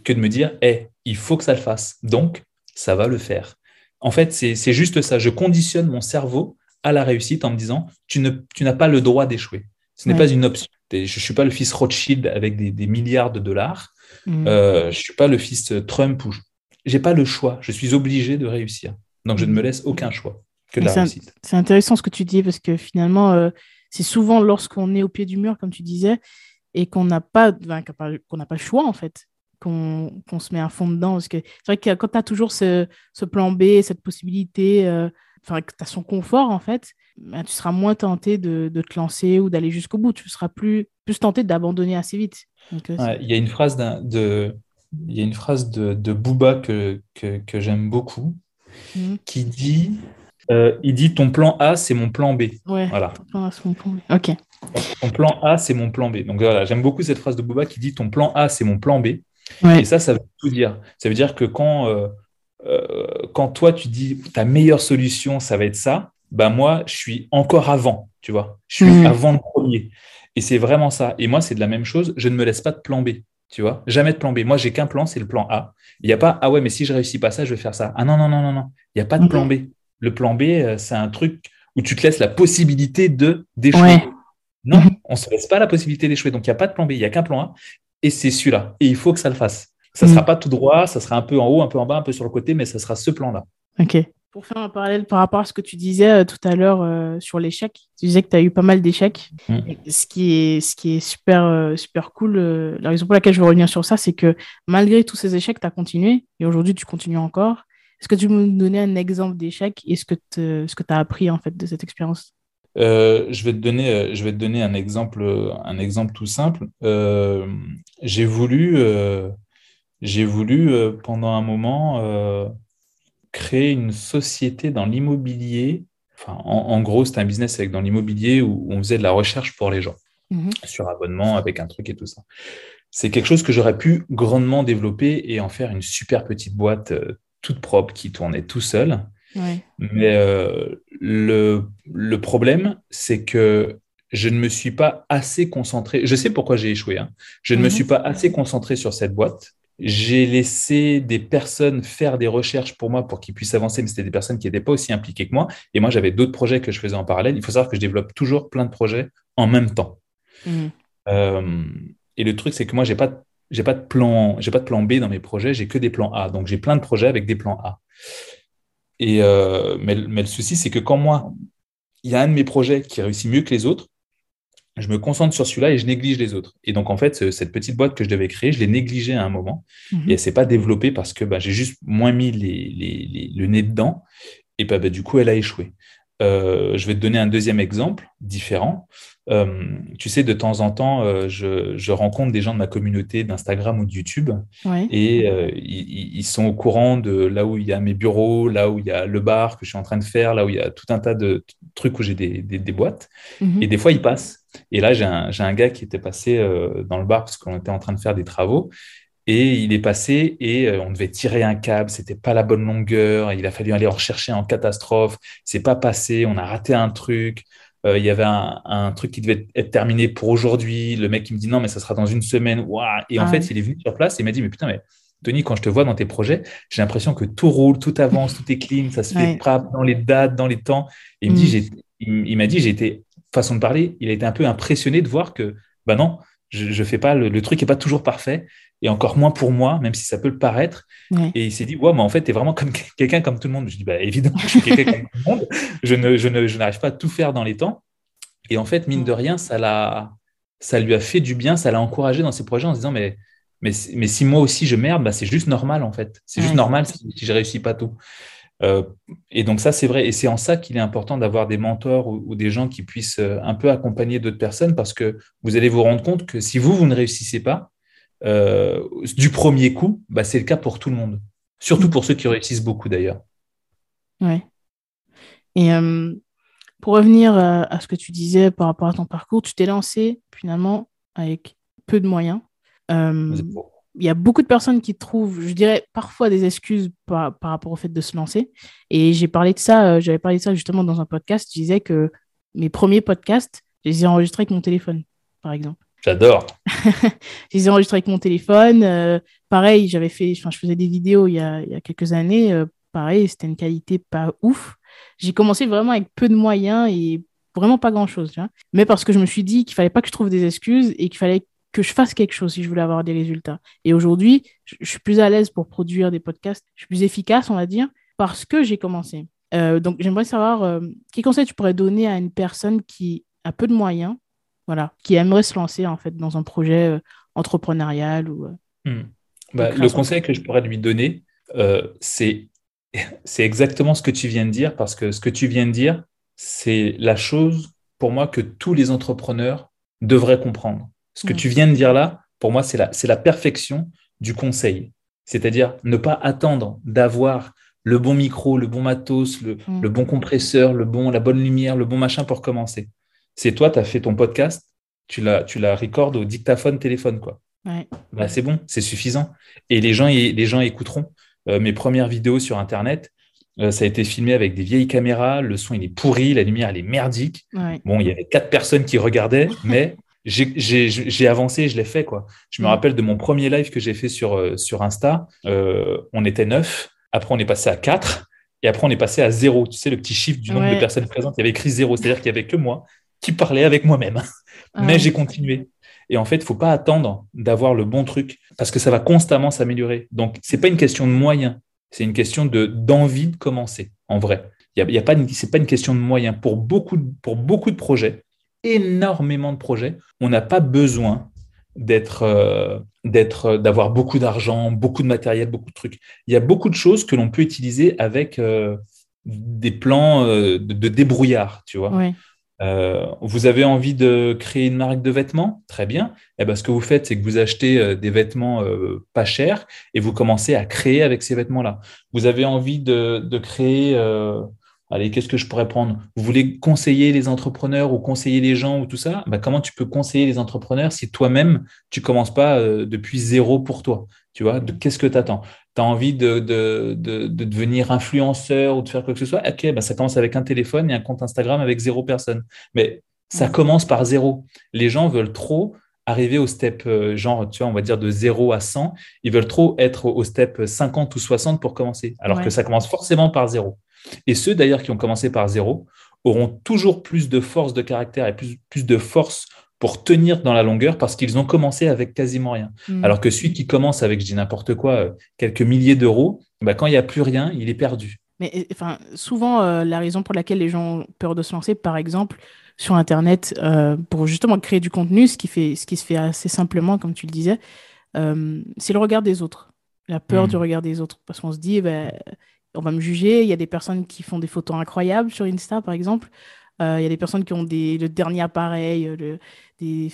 que de me dire, hey, il faut que ça le fasse. Donc, ça va le faire. En fait, c'est juste ça. Je conditionne mon cerveau à la réussite en me disant, tu n'as pas le droit d'échouer. Ce n'est pas une option. Je ne suis pas le fils Rothschild avec des, milliards de dollars. Mm. Euh, je ne suis pas le fils Trump. Je n'ai pas le choix. Je suis obligé de réussir. Donc, je ne me laisse aucun choix que de la réussite. C'est intéressant ce que tu dis parce que finalement, euh, c'est souvent lorsqu'on est au pied du mur, comme tu disais, et qu'on n'a pas, qu'on n'a pas le choix, en fait, qu'on se met à fond dedans. Parce que c'est vrai que quand tu as toujours ce, plan B, cette possibilité, euh, enfin, que tu as son confort, en fait, ben, tu seras moins tenté de, te lancer ou d'aller jusqu'au bout. Tu seras plus, plus tenté d'abandonner assez vite. Euh, il y a une phrase de, il y a une phrase de, de Booba que, que, j'aime beaucoup mhm. qui dit euh, il dit ton plan A c'est mon plan B. voilà. Ton plan A c'est mon plan B. Ok. Ton plan A c'est mon plan B. Donc voilà, j'aime beaucoup cette phrase de Booba qui dit ton plan A c'est mon plan B. Et ça, ça veut tout dire. Ça veut dire que quand, euh, quand toi tu dis ta meilleure solution ça va être ça, bah moi, je suis encore avant, tu vois. Je suis mm. avant le premier. Et c'est vraiment ça. Et moi, c'est de la même chose. Je ne me laisse pas de plan B. Tu vois, jamais de plan B. Moi, j'ai qu'un plan, c'est le plan A. Il n'y a pas, ah ouais, mais si je réussis pas ça, je vais faire ça. Ah non, non, non, non, non. Il n'y a pas de plan B. Le plan B, euh, c'est un truc où tu te laisses la possibilité de d'échouer. Non, mhm. on ne se laisse pas la possibilité d'échouer. Donc, il n'y a pas de plan B, il n'y a qu'un plan A. Et c'est celui-là. Et il faut que ça le fasse. Ça ne sera mhm. pas tout droit, ça sera un peu en haut, un peu en bas, un peu sur le côté, mais ça sera ce plan-là. OK. Pour faire un parallèle par rapport à ce que tu disais euh, tout à l'heure euh, sur l'échec, tu disais que tu as eu pas mal d'échecs. Mm. Ce, qui est, ce qui est super, euh, super cool, la raison pour laquelle je veux revenir sur ça, c'est que malgré tous ces échecs, tu as continué et aujourd'hui tu continues encore. Est-ce que tu peux nous donner un exemple d'échec et ce que tu as appris en fait de cette expérience? Je, vais te donner, je vais te donner un exemple, un exemple tout simple. j'ai voulu, j'ai voulu pendant un moment créer une société dans l'immobilier. Enfin, en, gros, c'était un business avec dans l'immobilier où on faisait de la recherche pour les gens mhm. sur abonnement avec un truc et tout ça. C'est quelque chose que j'aurais pu grandement développer et en faire une super petite boîte euh, toute propre qui tournait tout seul. Mais euh, le, le, problème, c'est que je ne me suis pas assez concentré. Je sais pourquoi j'ai échoué. Hein. Je ne me mhm. suis pas assez concentré sur cette boîte j'ai laissé des personnes faire des recherches pour moi pour qu'ils puissent avancer, mais c'était des personnes qui n'étaient pas aussi impliquées que moi. Et moi, j'avais d'autres projets que je faisais en parallèle. Il faut savoir que je développe toujours plein de projets en même temps. Mmh. Euh, et le truc, c'est que moi, j'ai pas, j'ai pas de plan, j'ai pas de plan B dans mes projets. J'ai que des plans A. Donc, j'ai plein de projets avec des plans A. Et euh, mais, mais le souci, c'est que quand moi, il y a un de mes projets qui réussit mieux que les autres, je me concentre sur celui-là et je néglige les autres. Et donc, en fait, cette petite boîte que je devais créer, je l'ai négligée à un moment. Mhm. Et elle ne s'est pas développée parce que bah, j'ai juste moins mis le nez dedans. Et bah, bah, du coup, elle a échoué. Euh, je vais te donner un deuxième exemple différent. Euh, tu sais, de temps en temps, euh, je, rencontre des gens de ma communauté d'Instagram ou de YouTube et ils, sont au courant de là où il y a mes bureaux, là où il y a le bar que je suis en train de faire, là où il y a tout un tas de trucs où j'ai des, boîtes. Mhm. Et des fois, ils passent. Et là, j'ai un, un, gars qui était passé dans le bar parce qu'on était en train de faire des travaux. Et il est passé et euh, on devait tirer un câble, c'était pas la bonne longueur, il a fallu aller en rechercher en catastrophe, c'est pas passé, on a raté un truc. Euh, il y avait un, truc qui devait être terminé pour aujourd'hui. Le mec qui me dit non, mais ça sera dans une semaine. Et en ah fait, il est venu sur place et il m'a dit mais putain, mais Tony, quand je te vois dans tes projets, j'ai l'impression que tout roule, tout avance, tout est clean, ça se fait dans les dates, dans les temps. Et il mm. il, m'a dit, j'ai été, façon de parler, il a été un peu impressionné de voir que, bah non, je, je fais pas, le, le truc est pas toujours parfait et encore moins pour moi, même si ça peut le paraître. Et il s'est dit, ouais, mais en fait, tu es vraiment comme quelqu'un comme tout le monde. Je dis, bah, évidemment, je suis quelqu'un comme tout le monde. Je, ne, je, ne, je n'arrive pas à tout faire dans les temps. Et en fait, mine de rien, ça, l'a, ça lui a fait du bien, ça l'a encouragé dans ses projets en se disant, mais, mais, mais si moi aussi je merde, bah, c'est juste normal, en fait. C'est juste normal si, je réussis pas tout. Euh, et donc ça, c'est vrai. Et c'est en ça qu'il est important d'avoir des mentors ou, ou, des gens qui puissent euh, un peu accompagner d'autres personnes parce que vous allez vous rendre compte que si vous, vous ne réussissez pas, euh, du premier coup, bah, c'est le cas pour tout le monde. Surtout pour ceux qui réussissent beaucoup d'ailleurs. Ouais. Et euh, pour revenir euh, à ce que tu disais par rapport à ton parcours, tu t'es lancé finalement avec peu de moyens. il y a beaucoup de personnes qui trouvent, je dirais, parfois des excuses par, par rapport au fait de se lancer. Et j'ai parlé de ça, j'avais parlé de ça justement dans un podcast. Je disais que mes premiers podcasts, je les ai enregistrés avec mon téléphone, par exemple. J'adore. je les ai enregistrés avec mon téléphone. Euh, pareil, j'avais fait, enfin, je faisais des vidéos il y a, quelques années. Euh, pareil, c'était une qualité pas ouf. J'ai commencé vraiment avec peu de moyens et vraiment pas grand chose. Mais parce que je me suis dit qu'il fallait pas que je trouve des excuses et qu'il fallait que je fasse quelque chose si je voulais avoir des résultats. Et aujourd'hui, je, suis plus à l'aise pour produire des podcasts. Je suis plus efficace, on va dire, parce que j'ai commencé. Euh, donc, j'aimerais savoir quel conseil tu pourrais donner à une personne qui a peu de moyens voilà, qui aimerait se lancer en fait dans un projet euh, entrepreneurial ou. Euh, hmm. bah, le conseil que je pourrais lui donner, euh, c'est c'est exactement ce que tu viens de dire parce que ce que tu viens de dire, c'est la chose pour moi que tous les entrepreneurs devraient comprendre. Ce que hmm. tu viens de dire là, pour moi, c'est la, c'est la perfection du conseil. C'est-à-dire ne pas attendre d'avoir le bon micro, le bon matos, le, hmm. le, bon compresseur, le bon, la bonne lumière, le bon machin pour commencer c'est toi, tu as fait ton podcast, tu la, tu la recordes au dictaphone téléphone, quoi. Bah, c'est bon, c'est suffisant. Et les gens, les gens écouteront. Euh, mes premières vidéos sur Internet, euh, ça a été filmé avec des vieilles caméras, le son il est pourri, la lumière elle est merdique. Bon, il y avait quatre personnes qui regardaient, mais j'ai avancé, je l'ai fait. quoi. Je me rappelle de mon premier live que j'ai fait sur, euh, sur Insta. On était neuf. Après, on est passé à quatre. Et après, on est passé à zéro. Tu sais, le petit chiffre du nombre de personnes présentes, il y avait écrit zéro. C'est-à-dire qu'il n'y avait que moi qui parlais avec moi-même. Ah Mais j'ai continué. Et en fait, il ne faut pas attendre d'avoir le bon truc parce que ça va constamment s'améliorer. Donc, ce n'est pas une question de moyens, c'est une question d'envie de, commencer, en vrai. Ce n'est pas, pas une question de moyens. Pour beaucoup pour beaucoup de projets, énormément de projets, on n'a pas besoin d'être, euh, d'être, d'avoir beaucoup d'argent, beaucoup de matériel, beaucoup de trucs. Il y a beaucoup de choses que l'on peut utiliser avec euh, des plans euh, de, débrouillard, tu vois. Vous avez envie de créer une marque de vêtements? Très bien. Eh ben, ce que vous faites, c'est que vous achetez des vêtements pas chers et vous commencez à créer avec ces vêtements-là. Vous avez envie de, de créer Allez, qu'est-ce que je pourrais prendre? Vous voulez conseiller les entrepreneurs ou conseiller les gens ou tout ça? Bah, Comment tu peux conseiller les entrepreneurs si toi-même, tu commences pas euh, depuis zéro pour toi? Tu vois, qu'est-ce que tu attends Tu as envie de, de, de, devenir influenceur ou de faire quoi que ce soit? Ok, bah, ça commence avec un téléphone et un compte Instagram avec zéro personne. Mais ça commence par zéro. Les gens veulent trop arriver au step, euh, genre, tu vois, on va dire de 0 à 100. Ils veulent trop être au step 50 ou 60 pour commencer, alors que ça commence forcément par zéro. Et ceux d'ailleurs qui ont commencé par zéro auront toujours plus de force de caractère et plus, plus de force pour tenir dans la longueur parce qu'ils ont commencé avec quasiment rien. Mm. Alors que celui qui commence avec, je dis n'importe quoi, euh, quelques milliers d'euros, bah, quand il n'y a plus rien, il est perdu. Mais enfin, souvent, euh, la raison pour laquelle les gens ont peur de se lancer, par exemple, sur Internet, euh, pour justement créer du contenu, ce qui, fait, ce qui se fait assez simplement, comme tu le disais, c'est le regard des autres. La peur mm. du regard des autres. Parce qu'on se dit, bah, on va me juger. Il y a des personnes qui font des photos incroyables sur Insta, par exemple. Euh, il y a des personnes qui ont des, le dernier appareil, le, des,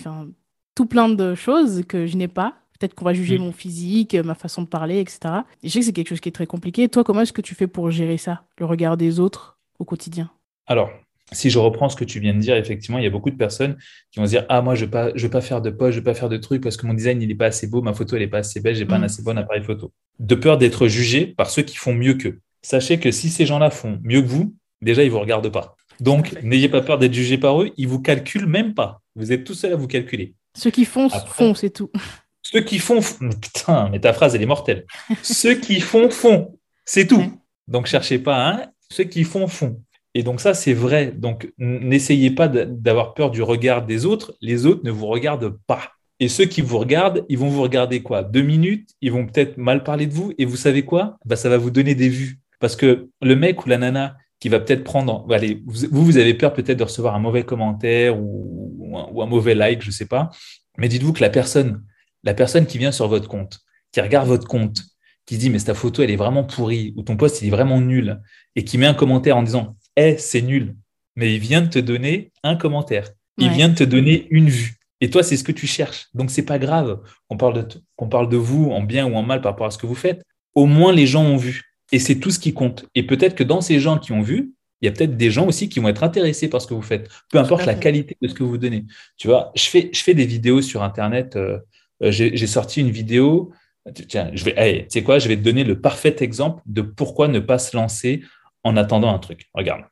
tout plein de choses que je n'ai pas. Peut-être qu'on va juger mm. mon physique, ma façon de parler, etc. Et je sais que c'est quelque chose qui est très compliqué. Toi, comment est-ce que tu fais pour gérer ça, le regard des autres au quotidien? Alors, si je reprends ce que tu viens de dire, effectivement, il y a beaucoup de personnes qui vont se dire Ah, moi, je ne veux, pas, veux pas faire de post, je ne veux pas faire de trucs parce que mon design, il n'est pas assez beau, ma photo, elle n'est pas assez belle, je n'ai pas un mm. assez bon appareil photo. De peur d'être jugé par ceux qui font mieux qu'eux sachez que si ces gens-là font mieux que vous, déjà, ils ne vous regardent pas. Donc, n'ayez pas peur d'être jugé par eux, ils ne vous calculent même pas. Vous êtes tout seul à vous calculer. Ceux qui font, font, c'est tout. Ceux qui font, putain, mais ta phrase, elle est mortelle. ceux qui font, font, c'est tout. Donc, cherchez pas, hein. ceux qui font, font. Et donc, ça, c'est vrai. Donc, n'essayez pas d'avoir peur du regard des autres. Les autres ne vous regardent pas. Et ceux qui vous regardent, ils vont vous regarder quoi? Deux minutes, ils vont peut-être mal parler de vous. Et vous savez quoi? Bah, Ça va vous donner des vues. Parce que le mec ou la nana qui va peut-être prendre, allez, vous, vous avez peur peut-être de recevoir un mauvais commentaire ou, un, mauvais like, je ne sais pas. Mais dites-vous que la personne, la personne qui vient sur votre compte, qui regarde votre compte, qui dit mais ta photo elle est vraiment pourrie ou ton post il est vraiment nul et qui met un commentaire en disant eh c'est nul, mais il vient de te donner un commentaire, il vient de te donner une vue. Et toi, c'est ce que tu cherches. Donc, c'est pas grave qu'on parle, de, qu'on parle de vous en bien ou en mal par rapport à ce que vous faites. Au moins, les gens ont vu. Et c'est tout ce qui compte. Et peut-être que dans ces gens qui ont vu, il y a peut-être des gens aussi qui vont être intéressés par ce que vous faites, peu importe la qualité de ce que vous donnez. Tu vois, je fais, je fais des vidéos sur Internet. Euh, euh, j'ai sorti une vidéo. Tiens, je vais, tu sais quoi, je vais te donner le parfait exemple de pourquoi ne pas se lancer en attendant un truc. Regarde.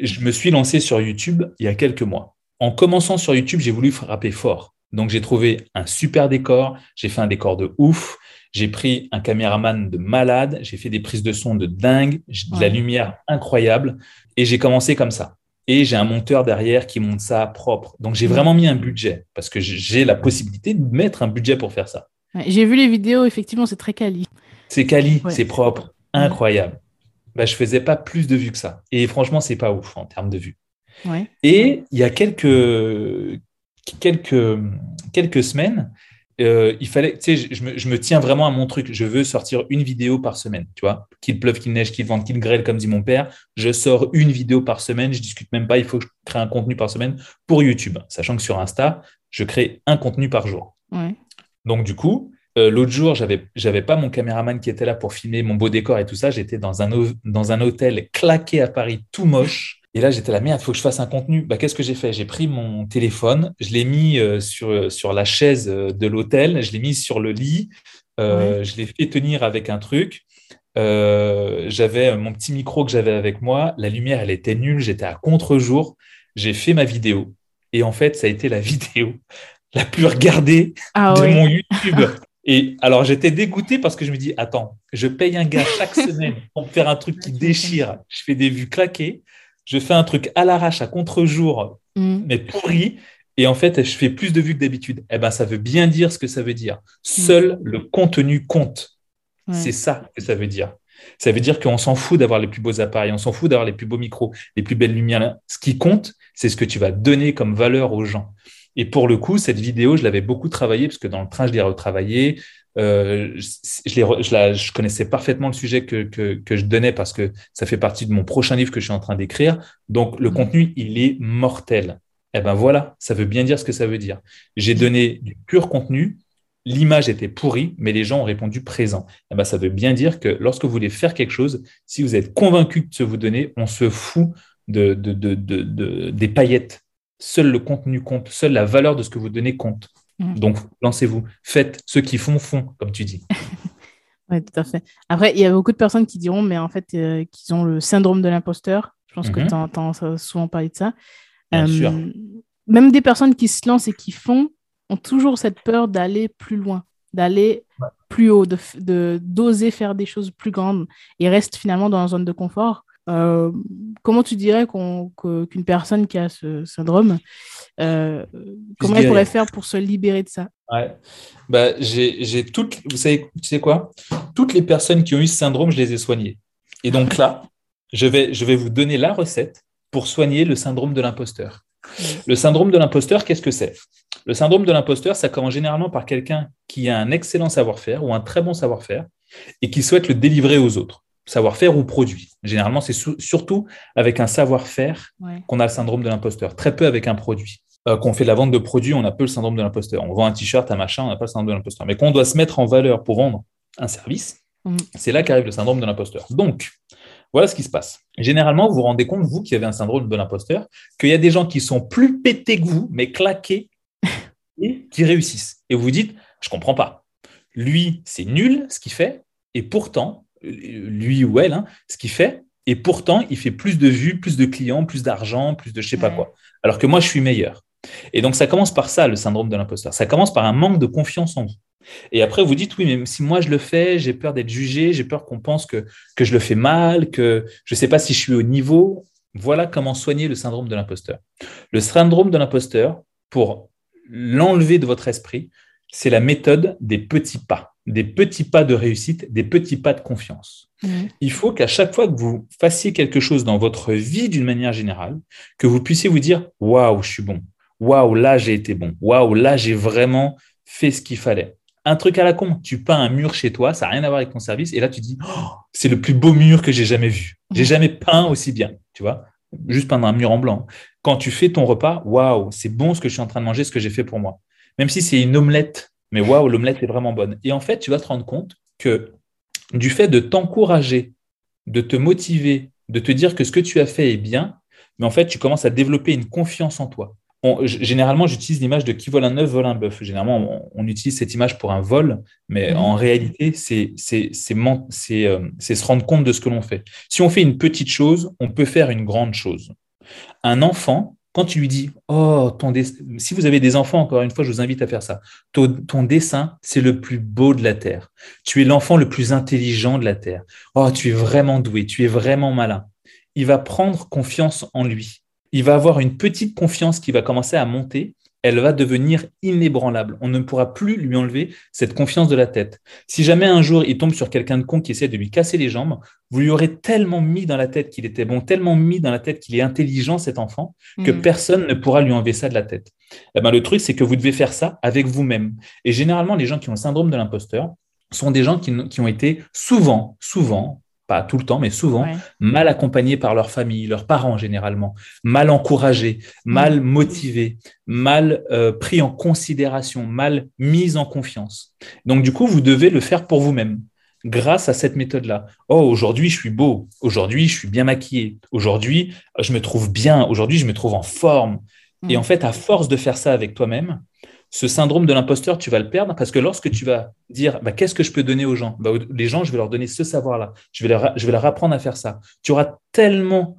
Je me suis lancé sur YouTube il y a quelques mois. En commençant sur YouTube, j'ai voulu frapper fort. Donc, j'ai trouvé un super décor. J'ai fait un décor de ouf. J'ai pris un caméraman de malade, j'ai fait des prises de son de dingue, de la lumière incroyable, et j'ai commencé comme ça. Et j'ai un monteur derrière qui monte ça propre. Donc j'ai vraiment mis un budget parce que j'ai la possibilité de mettre un budget pour faire ça. j'ai vu les vidéos, effectivement, c'est très quali. C'est quali, c'est propre, incroyable. Bah, je faisais pas plus de vues que ça. Et franchement, c'est pas ouf en termes de vues. Et il y a quelques, quelques, quelques semaines, euh, il fallait, tu sais, je, me, tiens vraiment à mon truc. Je veux sortir une vidéo par semaine, tu vois. Qu'il pleuve, qu'il neige, qu'il vente, qu'il grêle, comme dit mon père. Je sors une vidéo par semaine. Je discute même pas. Il faut que je crée un contenu par semaine pour YouTube. Sachant que sur Insta, je crée un contenu par jour. Donc, du coup, euh, l'autre jour, j'avais, j'avais pas mon caméraman qui était là pour filmer mon beau décor et tout ça. J'étais dans un, dans un hôtel claqué à Paris, tout moche. Et là, j'étais là, merde, il faut que je fasse un contenu. Bah, Qu'est-ce que j'ai fait? J'ai pris mon téléphone, je l'ai mis euh, sur, sur la chaise euh, de l'hôtel, je l'ai mis sur le lit, euh, je l'ai fait tenir avec un truc. j'avais mon petit micro que j'avais avec moi, la lumière, elle était nulle, j'étais à contre-jour. J'ai fait ma vidéo Et en fait, ça a été la vidéo la plus regardée ah de mon YouTube. Et alors, j'étais dégoûté parce que je me dis, attends, je paye un gars chaque semaine pour faire un truc qui déchire. Je fais des vues claquées. Je fais un truc à l'arrache, à contre-jour, mm. mais pourri. Et en fait, je fais plus de vues que d'habitude. Eh ben, ça veut bien dire ce que ça veut dire. Seul mm. le contenu compte. C'est ça que ça veut dire. Ça veut dire qu'on s'en fout d'avoir les plus beaux appareils, on s'en fout d'avoir les plus beaux micros, les plus belles lumières. Ce qui compte, c'est ce que tu vas donner comme valeur aux gens. Et pour le coup, cette vidéo, je l'avais beaucoup travaillée, parce que dans le train, je l'ai retravaillée. Euh, je, je, connaissais parfaitement le sujet que, que, je donnais parce que ça fait partie de mon prochain livre que je suis en train d'écrire. Donc, le mmh. contenu, il est mortel. Eh ben voilà, ça veut bien dire ce que ça veut dire. J'ai donné du pur contenu, l'image était pourrie, mais les gens ont répondu présent. Eh ben, ça veut bien dire que lorsque vous voulez faire quelque chose, si vous êtes convaincu de ce que vous donnez, on se fout de, des paillettes. Seul le contenu compte, seule la valeur de ce que vous donnez compte. Mm. Donc, lancez-vous. Faites. Ceux qui font, font, comme tu dis. oui, tout à fait. Après, il y a beaucoup de personnes qui diront, mais en fait, euh, qu'ils ont le syndrome de l'imposteur. Je pense que tu entends souvent parler de ça. Bien sûr. Euh, même des personnes qui se lancent et qui font, ont toujours cette peur d'aller plus loin, d'aller plus haut, de d'oser faire des choses plus grandes et restent finalement dans la zone de confort. Euh, comment tu dirais qu'une personne qui a ce syndrome, euh, comment elle pourrait faire pour se libérer de ça? Ouais. bah, j'ai toutes, vous savez, tu sais quoi? Toutes les personnes qui ont eu ce syndrome, je les ai soignées. Et donc là, je vais, je vais vous donner la recette pour soigner le syndrome de l'imposteur. Le syndrome de l'imposteur, qu'est-ce que c'est? Le syndrome de l'imposteur, ça commence généralement par quelqu'un qui a un excellent savoir-faire ou un très bon savoir-faire et qui souhaite le délivrer aux autres, savoir-faire ou produit. Généralement, c'est surtout avec un savoir-faire qu'on a le syndrome de l'imposteur, très peu avec un produit. Euh, qu'on fait de la vente de produits, on a peu le syndrome de l'imposteur. On vend un t-shirt, un machin, on n'a pas le syndrome de l'imposteur. Mais quand on doit se mettre en valeur pour vendre un service, mm. c'est là qu'arrive le syndrome de l'imposteur. Donc, voilà ce qui se passe. Généralement, vous vous rendez compte, vous qui avez un syndrome de l'imposteur, qu'il y a des gens qui sont plus pétés que vous, mais claqués, et qui réussissent. Et vous vous dites, je ne comprends pas. Lui, c'est nul ce qu'il fait, et pourtant, lui ou elle, hein, ce qu'il fait, et pourtant, il fait plus de vues, plus de clients, plus d'argent, plus de je sais pas quoi. Alors que moi, je suis meilleur. Et donc, ça commence par ça, le syndrome de l'imposteur. Ça commence par un manque de confiance en vous. Et après, vous dites, oui, mais si moi je le fais, j'ai peur d'être jugé, j'ai peur qu'on pense que, que je le fais mal, que je ne sais pas si je suis au niveau. Voilà comment soigner le syndrome de l'imposteur. Le syndrome de l'imposteur, pour l'enlever de votre esprit, c'est la méthode des petits pas, des petits pas de réussite, des petits pas de confiance. Mmh. Il faut qu'à chaque fois que vous fassiez quelque chose dans votre vie d'une manière générale, que vous puissiez vous dire, waouh, je suis bon. Waouh, là j'ai été bon. Waouh, là j'ai vraiment fait ce qu'il fallait un truc à la con. Tu peins un mur chez toi, ça n'a rien à voir avec ton service, et là tu dis, oh, c'est le plus beau mur que j'ai jamais vu. J'ai jamais peint aussi bien, tu vois. Juste peindre un mur en blanc. Quand tu fais ton repas, waouh, c'est bon ce que je suis en train de manger, ce que j'ai fait pour moi. Même si c'est une omelette, mais waouh, l'omelette est vraiment bonne. Et en fait, tu vas te rendre compte que du fait de t'encourager, de te motiver, de te dire que ce que tu as fait est bien, mais en fait, tu commences à développer une confiance en toi généralement, j'utilise l'image de qui vole un œuf, vole un bœuf. Généralement, on, utilise cette image pour un vol, mais mhm. en réalité, c'est euh, c'est se rendre compte de ce que l'on fait. Si on fait une petite chose, on peut faire une grande chose. Un enfant, quand tu lui dis, oh, ton si vous avez des enfants, encore une fois, je vous invite à faire ça. Ton, dessin, c'est le plus beau de la Terre. Tu es l'enfant le plus intelligent de la Terre. Oh, tu es vraiment doué, tu es vraiment malin. Il va prendre confiance en lui il va avoir une petite confiance qui va commencer à monter. Elle va devenir inébranlable. On ne pourra plus lui enlever cette confiance de la tête. Si jamais un jour il tombe sur quelqu'un de con qui essaie de lui casser les jambes, vous lui aurez tellement mis dans la tête qu'il était bon, tellement mis dans la tête qu'il est intelligent, cet enfant, que mm. personne ne pourra lui enlever ça de la tête. Eh ben, le truc, c'est que vous devez faire ça avec vous-même. Et généralement, les gens qui ont le syndrome de l'imposteur sont des gens qui ont été souvent, souvent, pas tout le temps, mais souvent, mal accompagnés par leur famille, leurs parents généralement, mal encouragés, mal mm. motivés, mal euh, pris en considération, mal mis en confiance. Donc du coup, vous devez le faire pour vous-même grâce à cette méthode-là. Oh, aujourd'hui, je suis beau. Aujourd'hui, je suis bien maquillé. Aujourd'hui, je me trouve bien. Aujourd'hui, je me trouve en forme. Et mm. en fait, à force de faire ça avec toi-même, ce syndrome de l'imposteur, tu vas le perdre parce que lorsque tu vas dire bah, qu'est-ce que je peux donner aux gens? Bah, Les gens, je vais leur donner ce savoir-là. Je, vais leur, je vais leur apprendre à faire ça. Tu auras tellement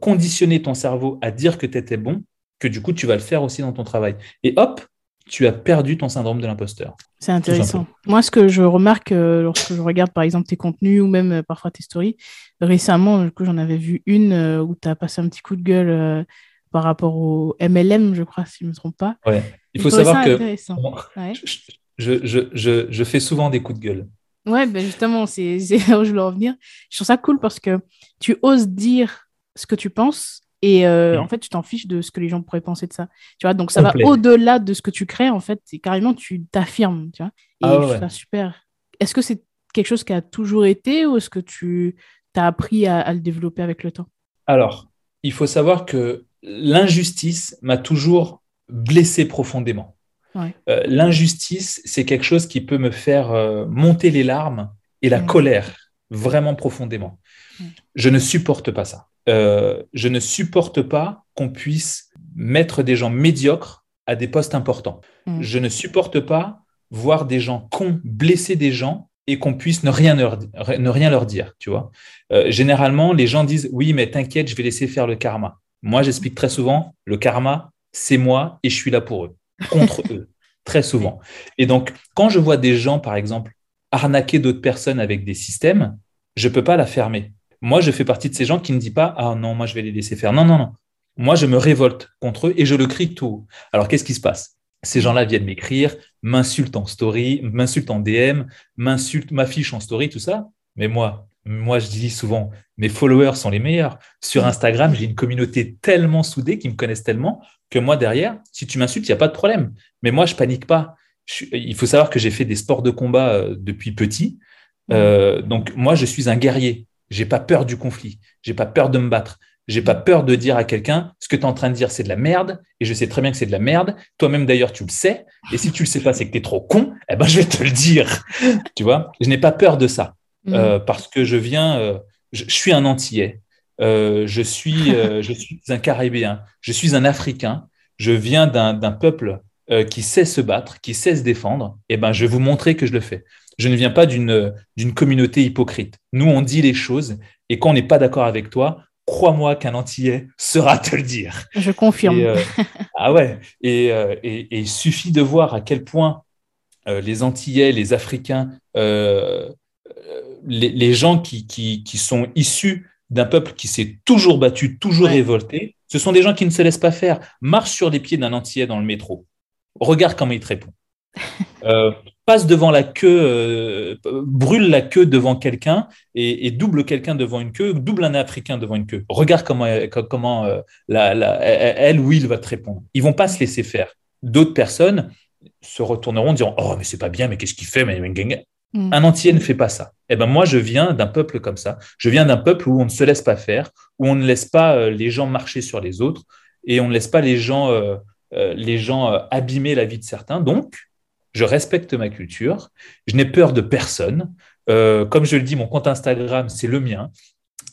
conditionner ton cerveau à dire que tu étais bon, que du coup, tu vas le faire aussi dans ton travail. Et hop, tu as perdu ton syndrome de l'imposteur. C'est intéressant. Moi, ce que je remarque euh, lorsque je regarde, par exemple, tes contenus ou même euh, parfois tes stories, récemment, j'en avais vu une euh, où tu as passé un petit coup de gueule par rapport au MLM, je crois, si je ne me trompe pas. Ouais. Il faut savoir que je, je, je, je, fais souvent des coups de gueule. Ouais, ben justement, c'est là où je voulais revenir. Je trouve ça cool parce que tu oses dire ce que tu penses et euh, mm. en fait, tu t'en fiches de ce que les gens pourraient penser de ça. Tu vois, donc ça va au-delà de ce que tu crées, en fait. Et carrément, tu t'affirmes, tu vois. Et ah, ouais. super. Est-ce que c'est quelque chose qui a toujours été ou est-ce que tu as appris à, le développer avec le temps? Alors, il faut savoir que l'injustice m'a toujours blessé profondément. Euh, l'injustice, c'est quelque chose qui peut me faire euh, monter les larmes et la colère vraiment profondément. Je ne supporte pas ça. Euh, je ne supporte pas qu'on puisse mettre des gens médiocres à des postes importants. Je ne supporte pas voir des gens cons blesser des gens et qu'on puisse ne rien, leur, ne rien leur dire, tu vois. Généralement, les gens disent oui, mais t'inquiète, je vais laisser faire le karma. Moi, j'explique très souvent, le karma, c'est moi et je suis là pour eux, contre eux, très souvent. Et donc, quand je vois des gens, par exemple, arnaquer d'autres personnes avec des systèmes, je ne peux pas la fermer. Moi, je fais partie de ces gens qui ne disent pas Ah non, moi, je vais les laisser faire. Non, non, non. Moi, je me révolte contre eux et je le crie tout. Alors, qu'est-ce qui se passe? Ces gens-là viennent m'écrire, m'insultent en story, m'insultent en DM, m'insultent, m'affichent en story, tout ça. Mais moi, moi, je dis souvent, mes followers sont les meilleurs. Sur Instagram, j'ai une communauté tellement soudée qui me connaissent tellement que moi, derrière, si tu m'insultes, il n'y a pas de problème. Mais moi, je panique pas. il faut savoir que j'ai fait des sports de combat euh, depuis petit. Euh, donc, moi, je suis un guerrier. J'ai pas peur du conflit. J'ai pas peur de me battre. J'ai pas peur de dire à quelqu'un ce que tu es en train de dire, c'est de la merde. Et je sais très bien que c'est de la merde. Toi-même, d'ailleurs, tu le sais. Et si tu le sais pas, c'est que tu es trop con. Eh ben, je vais te le dire. tu vois, je n'ai pas peur de ça. Euh, parce que je viens, euh, je, suis un Antillais. Euh, je, suis, je suis un Caribéen. Je suis un Africain. Je viens d'un peuple qui sait se battre, qui sait se défendre. Et eh ben, je vais vous montrer que je le fais. Je ne viens pas d'une communauté hypocrite. Nous, on dit les choses et quand on n'est pas d'accord avec toi, crois-moi qu'un Antillais saura te le dire. Je confirme. Euh, ah ouais. Euh, et, il suffit de voir à quel point euh, les Antillais, les Africains, les, gens qui, sont issus d'un peuple qui s'est toujours battu, toujours révolté, ce sont des gens qui ne se laissent pas faire. Marche sur les pieds d'un Antillais dans le métro. Regarde comment il te répond. passe devant la queue, euh, brûle la queue devant quelqu'un et, double quelqu'un devant une queue, double un Africain devant une queue. Regarde comment, comment euh, elle ou il va te répondre. Ils vont pas se laisser faire. D'autres personnes se retourneront en disant Oh, mais c'est pas bien, mais qu'est-ce qu'il fait mm. Un entier ne fait pas ça. Eh ben moi, je viens d'un peuple comme ça. Je viens d'un peuple où on ne se laisse pas faire, où on ne laisse pas euh, les gens marcher sur les autres et on ne laisse pas les gens, les gens abîmer la vie de certains. Donc, je respecte ma culture, je n'ai peur de personne. Euh, comme je le dis, mon compte Instagram, c'est le mien.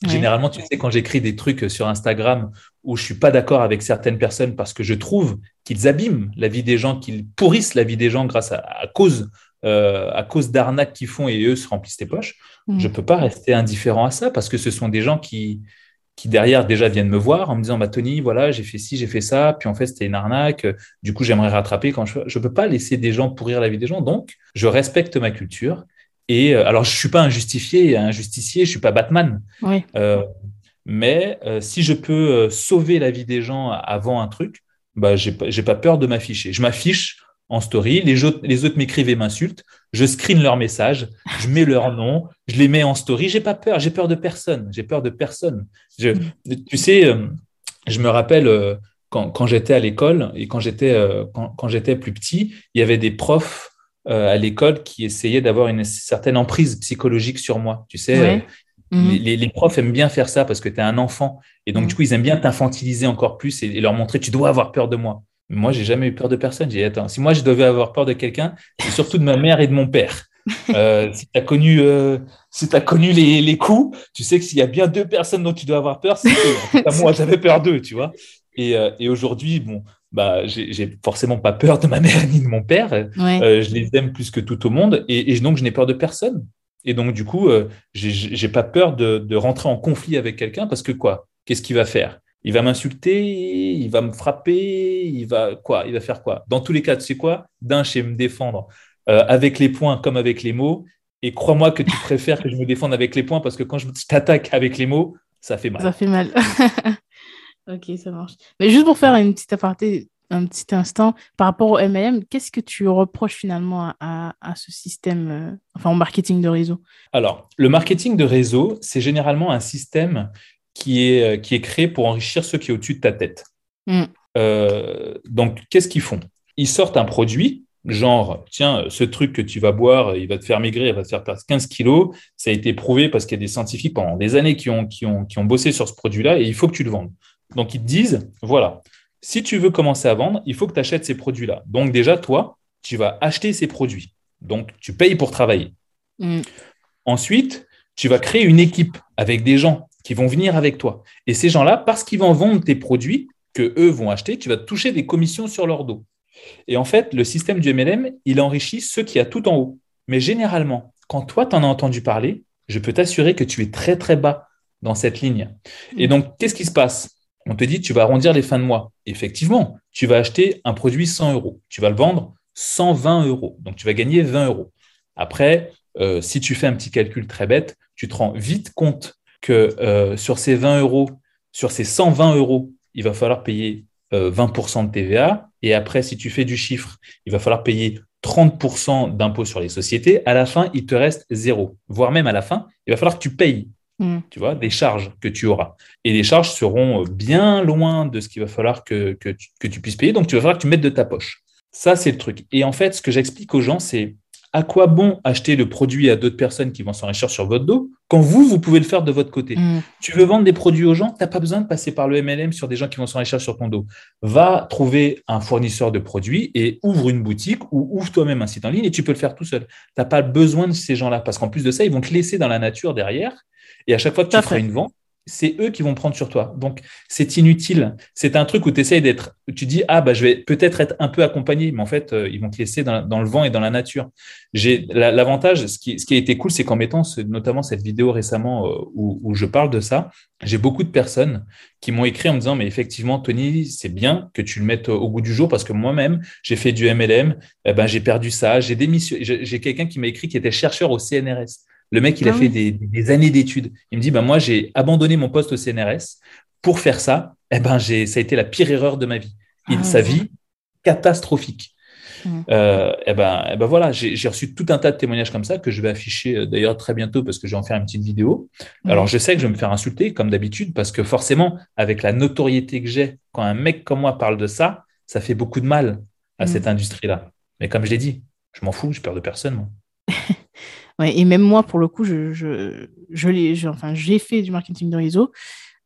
Généralement, tu sais, quand j'écris des trucs sur Instagram où je suis pas d'accord avec certaines personnes parce que je trouve qu'ils abîment la vie des gens, qu'ils pourrissent la vie des gens grâce à, cause euh, à cause d'arnaques qu'ils font et eux se remplissent les poches, mm. je peux pas rester indifférent à ça parce que ce sont des gens qui qui derrière déjà viennent me voir en me disant bah Tony voilà j'ai fait ci j'ai fait ça puis en fait c'était une arnaque. Du coup j'aimerais rattraper quand je je peux pas laisser des gens pourrir la vie des gens. Donc je respecte ma culture et euh, alors je suis pas un justifié un justicier je suis pas Batman. Euh, mais si je peux sauver la vie des gens avant un truc bah j'ai j'ai pas peur de m'afficher. Je m'affiche en story, les autres, les autres m'écrivent et m'insultent, je screen leurs messages, je mets leur nom, je les mets en story, j'ai pas peur, j'ai peur de personne, j'ai peur de personne. Je, tu sais, euh, je me rappelle euh, quand, quand j'étais à l'école et quand j'étais euh, quand, quand j'étais plus petit, il y avait des profs à l'école qui essayaient d'avoir une certaine emprise psychologique sur moi. Tu sais, mhm. les, les, profs aiment bien faire ça parce que tu es un enfant et donc mhm. du coup ils aiment bien t'infantiliser encore plus et, et leur montrer tu dois avoir peur de moi. Moi, j'ai jamais eu peur de personne. J'ai attends, si moi je devais avoir peur de quelqu'un, c'est surtout de ma mère et de mon père. Euh, si tu as connu, euh, si as connu les, les, coups, tu sais que s'il y a bien deux personnes dont tu dois avoir peur, c'est moi, j'avais peur d'eux, tu vois. Et, euh, et aujourd'hui, bon, bah, j'ai forcément pas peur de ma mère ni de mon père. Je les aime plus que tout au monde, et, et donc je n'ai peur de personne. Et donc, du coup, j'ai pas peur de, de, rentrer en conflit avec quelqu'un parce que quoi? Qu'est-ce qu'il va faire? Il va m'insulter, il va me frapper, il va quoi Il va faire quoi? Dans tous les cas, tu sais quoi? D'un, je sais me défendre euh, avec les points comme avec les mots. Et crois-moi que tu préfères que je me défende avec les points parce que quand je t'attaque avec les mots, ça fait mal. Ça fait mal. ok, ça marche. Mais juste pour faire une petite aparté, un petit instant, par rapport au MLM, qu'est-ce que tu reproches finalement à, ce système, euh, enfin au marketing de réseau? Alors, le marketing de réseau, c'est généralement un système qui est, euh, qui est créé pour enrichir ceux qui sont au-dessus de ta tête. Mm. Euh, donc, qu'est-ce qu'ils font? Ils sortent un produit, genre, tiens, ce truc que tu vas boire, il va te faire maigrir, il va te faire perdre 15 kilos. Ça a été prouvé parce qu'il y a des scientifiques pendant des années qui ont, qui ont, qui ont bossé sur ce produit-là et il faut que tu le vendes. Donc, ils te disent, voilà, si tu veux commencer à vendre, il faut que tu achètes ces produits-là. Donc déjà, toi, tu vas acheter ces produits. Donc, tu payes pour travailler. Mm. Ensuite, tu vas créer une équipe avec des gens qui vont venir avec toi. Et ces gens-là, parce qu'ils vont vendre tes produits que eux vont acheter, tu vas toucher des commissions sur leur dos. Et en fait, le système du MLM, il enrichit ceux qui a tout en haut. Mais généralement, quand toi, tu en as entendu parler, je peux t'assurer que tu es très, très bas dans cette ligne. Et mm. donc, qu'est-ce qui se passe? On te dit, tu vas arrondir les fins de mois. Effectivement, tu vas acheter un produit 100 euros. Tu vas le vendre 120 euros. Donc, tu vas gagner 20 euros. Après, euh, si tu fais un petit calcul très bête, tu te rends vite compte que euh, sur ces 20 euros, sur ces 120 euros, il va falloir payer 20% euh, de TVA. Et après, si tu fais du chiffre, il va falloir payer 30% d'impôt sur les sociétés. À la fin, il te reste zéro. Voire même à la fin, il va falloir que tu payes Mm. tu vois, des charges que tu auras. Et les charges seront euh, bien loin de ce qu'il va falloir que, que, tu, puisses payer. Donc, tu vas falloir que tu mettes de ta poche. Ça, c'est le truc. Et en fait, ce que j'explique aux gens, c'est à quoi bon acheter le produit à d'autres personnes qui vont s'enrichir sur votre dos quand vous, vous pouvez le faire de votre côté? Mm. Tu veux vendre des produits aux gens, tu n'as pas besoin de passer par le MLM sur des gens qui vont s'enrichir sur ton dos. Va trouver un fournisseur de produits et ouvre une boutique ou ouvre toi-même un site en ligne et tu peux le faire tout seul. Tu n'as pas besoin de ces gens-là parce qu'en plus de ça, ils vont te laisser dans la nature derrière et à chaque fois que tu feras une vente, c'est eux qui vont prendre sur toi. Donc, c'est inutile. C'est un truc où tu essayes d'être, tu dis, ah, bah, je vais peut-être être un peu accompagné, mais en fait, euh, ils vont te laisser dans, le vent et dans la nature. J'ai l'avantage, ce qui, ce a été cool, c'est qu'en mettant notamment cette vidéo récemment euh, où, je parle de ça, j'ai beaucoup de personnes qui m'ont écrit en me disant, mais effectivement, Tony, c'est bien que tu le mettes au goût du jour parce que moi-même, j'ai fait du MLM, eh ben, j'ai perdu ça, j'ai démissionné. J'ai quelqu'un qui m'a écrit qui était chercheur au CNRS. Le mec, il a ah fait des, années d'études. Il me dit, ben, moi, j'ai abandonné mon poste au CNRS pour faire ça. Eh ben, ça a été la pire erreur de ma vie. Il, ah sa vie, catastrophique. Euh, eh ben, eh ben voilà, j'ai reçu tout un tas de témoignages comme ça que je vais afficher euh, d'ailleurs très bientôt parce que je vais en faire une petite vidéo. Alors je sais que je vais me faire insulter comme d'habitude parce que forcément, avec la notoriété que j'ai, quand un mec comme moi parle de ça, ça fait beaucoup de mal à cette industrie-là. Mais comme je l'ai dit, je m'en fous, je perds de personne. Moi. Et même moi, pour le coup, je, je, je enfin, j'ai fait du marketing de réseau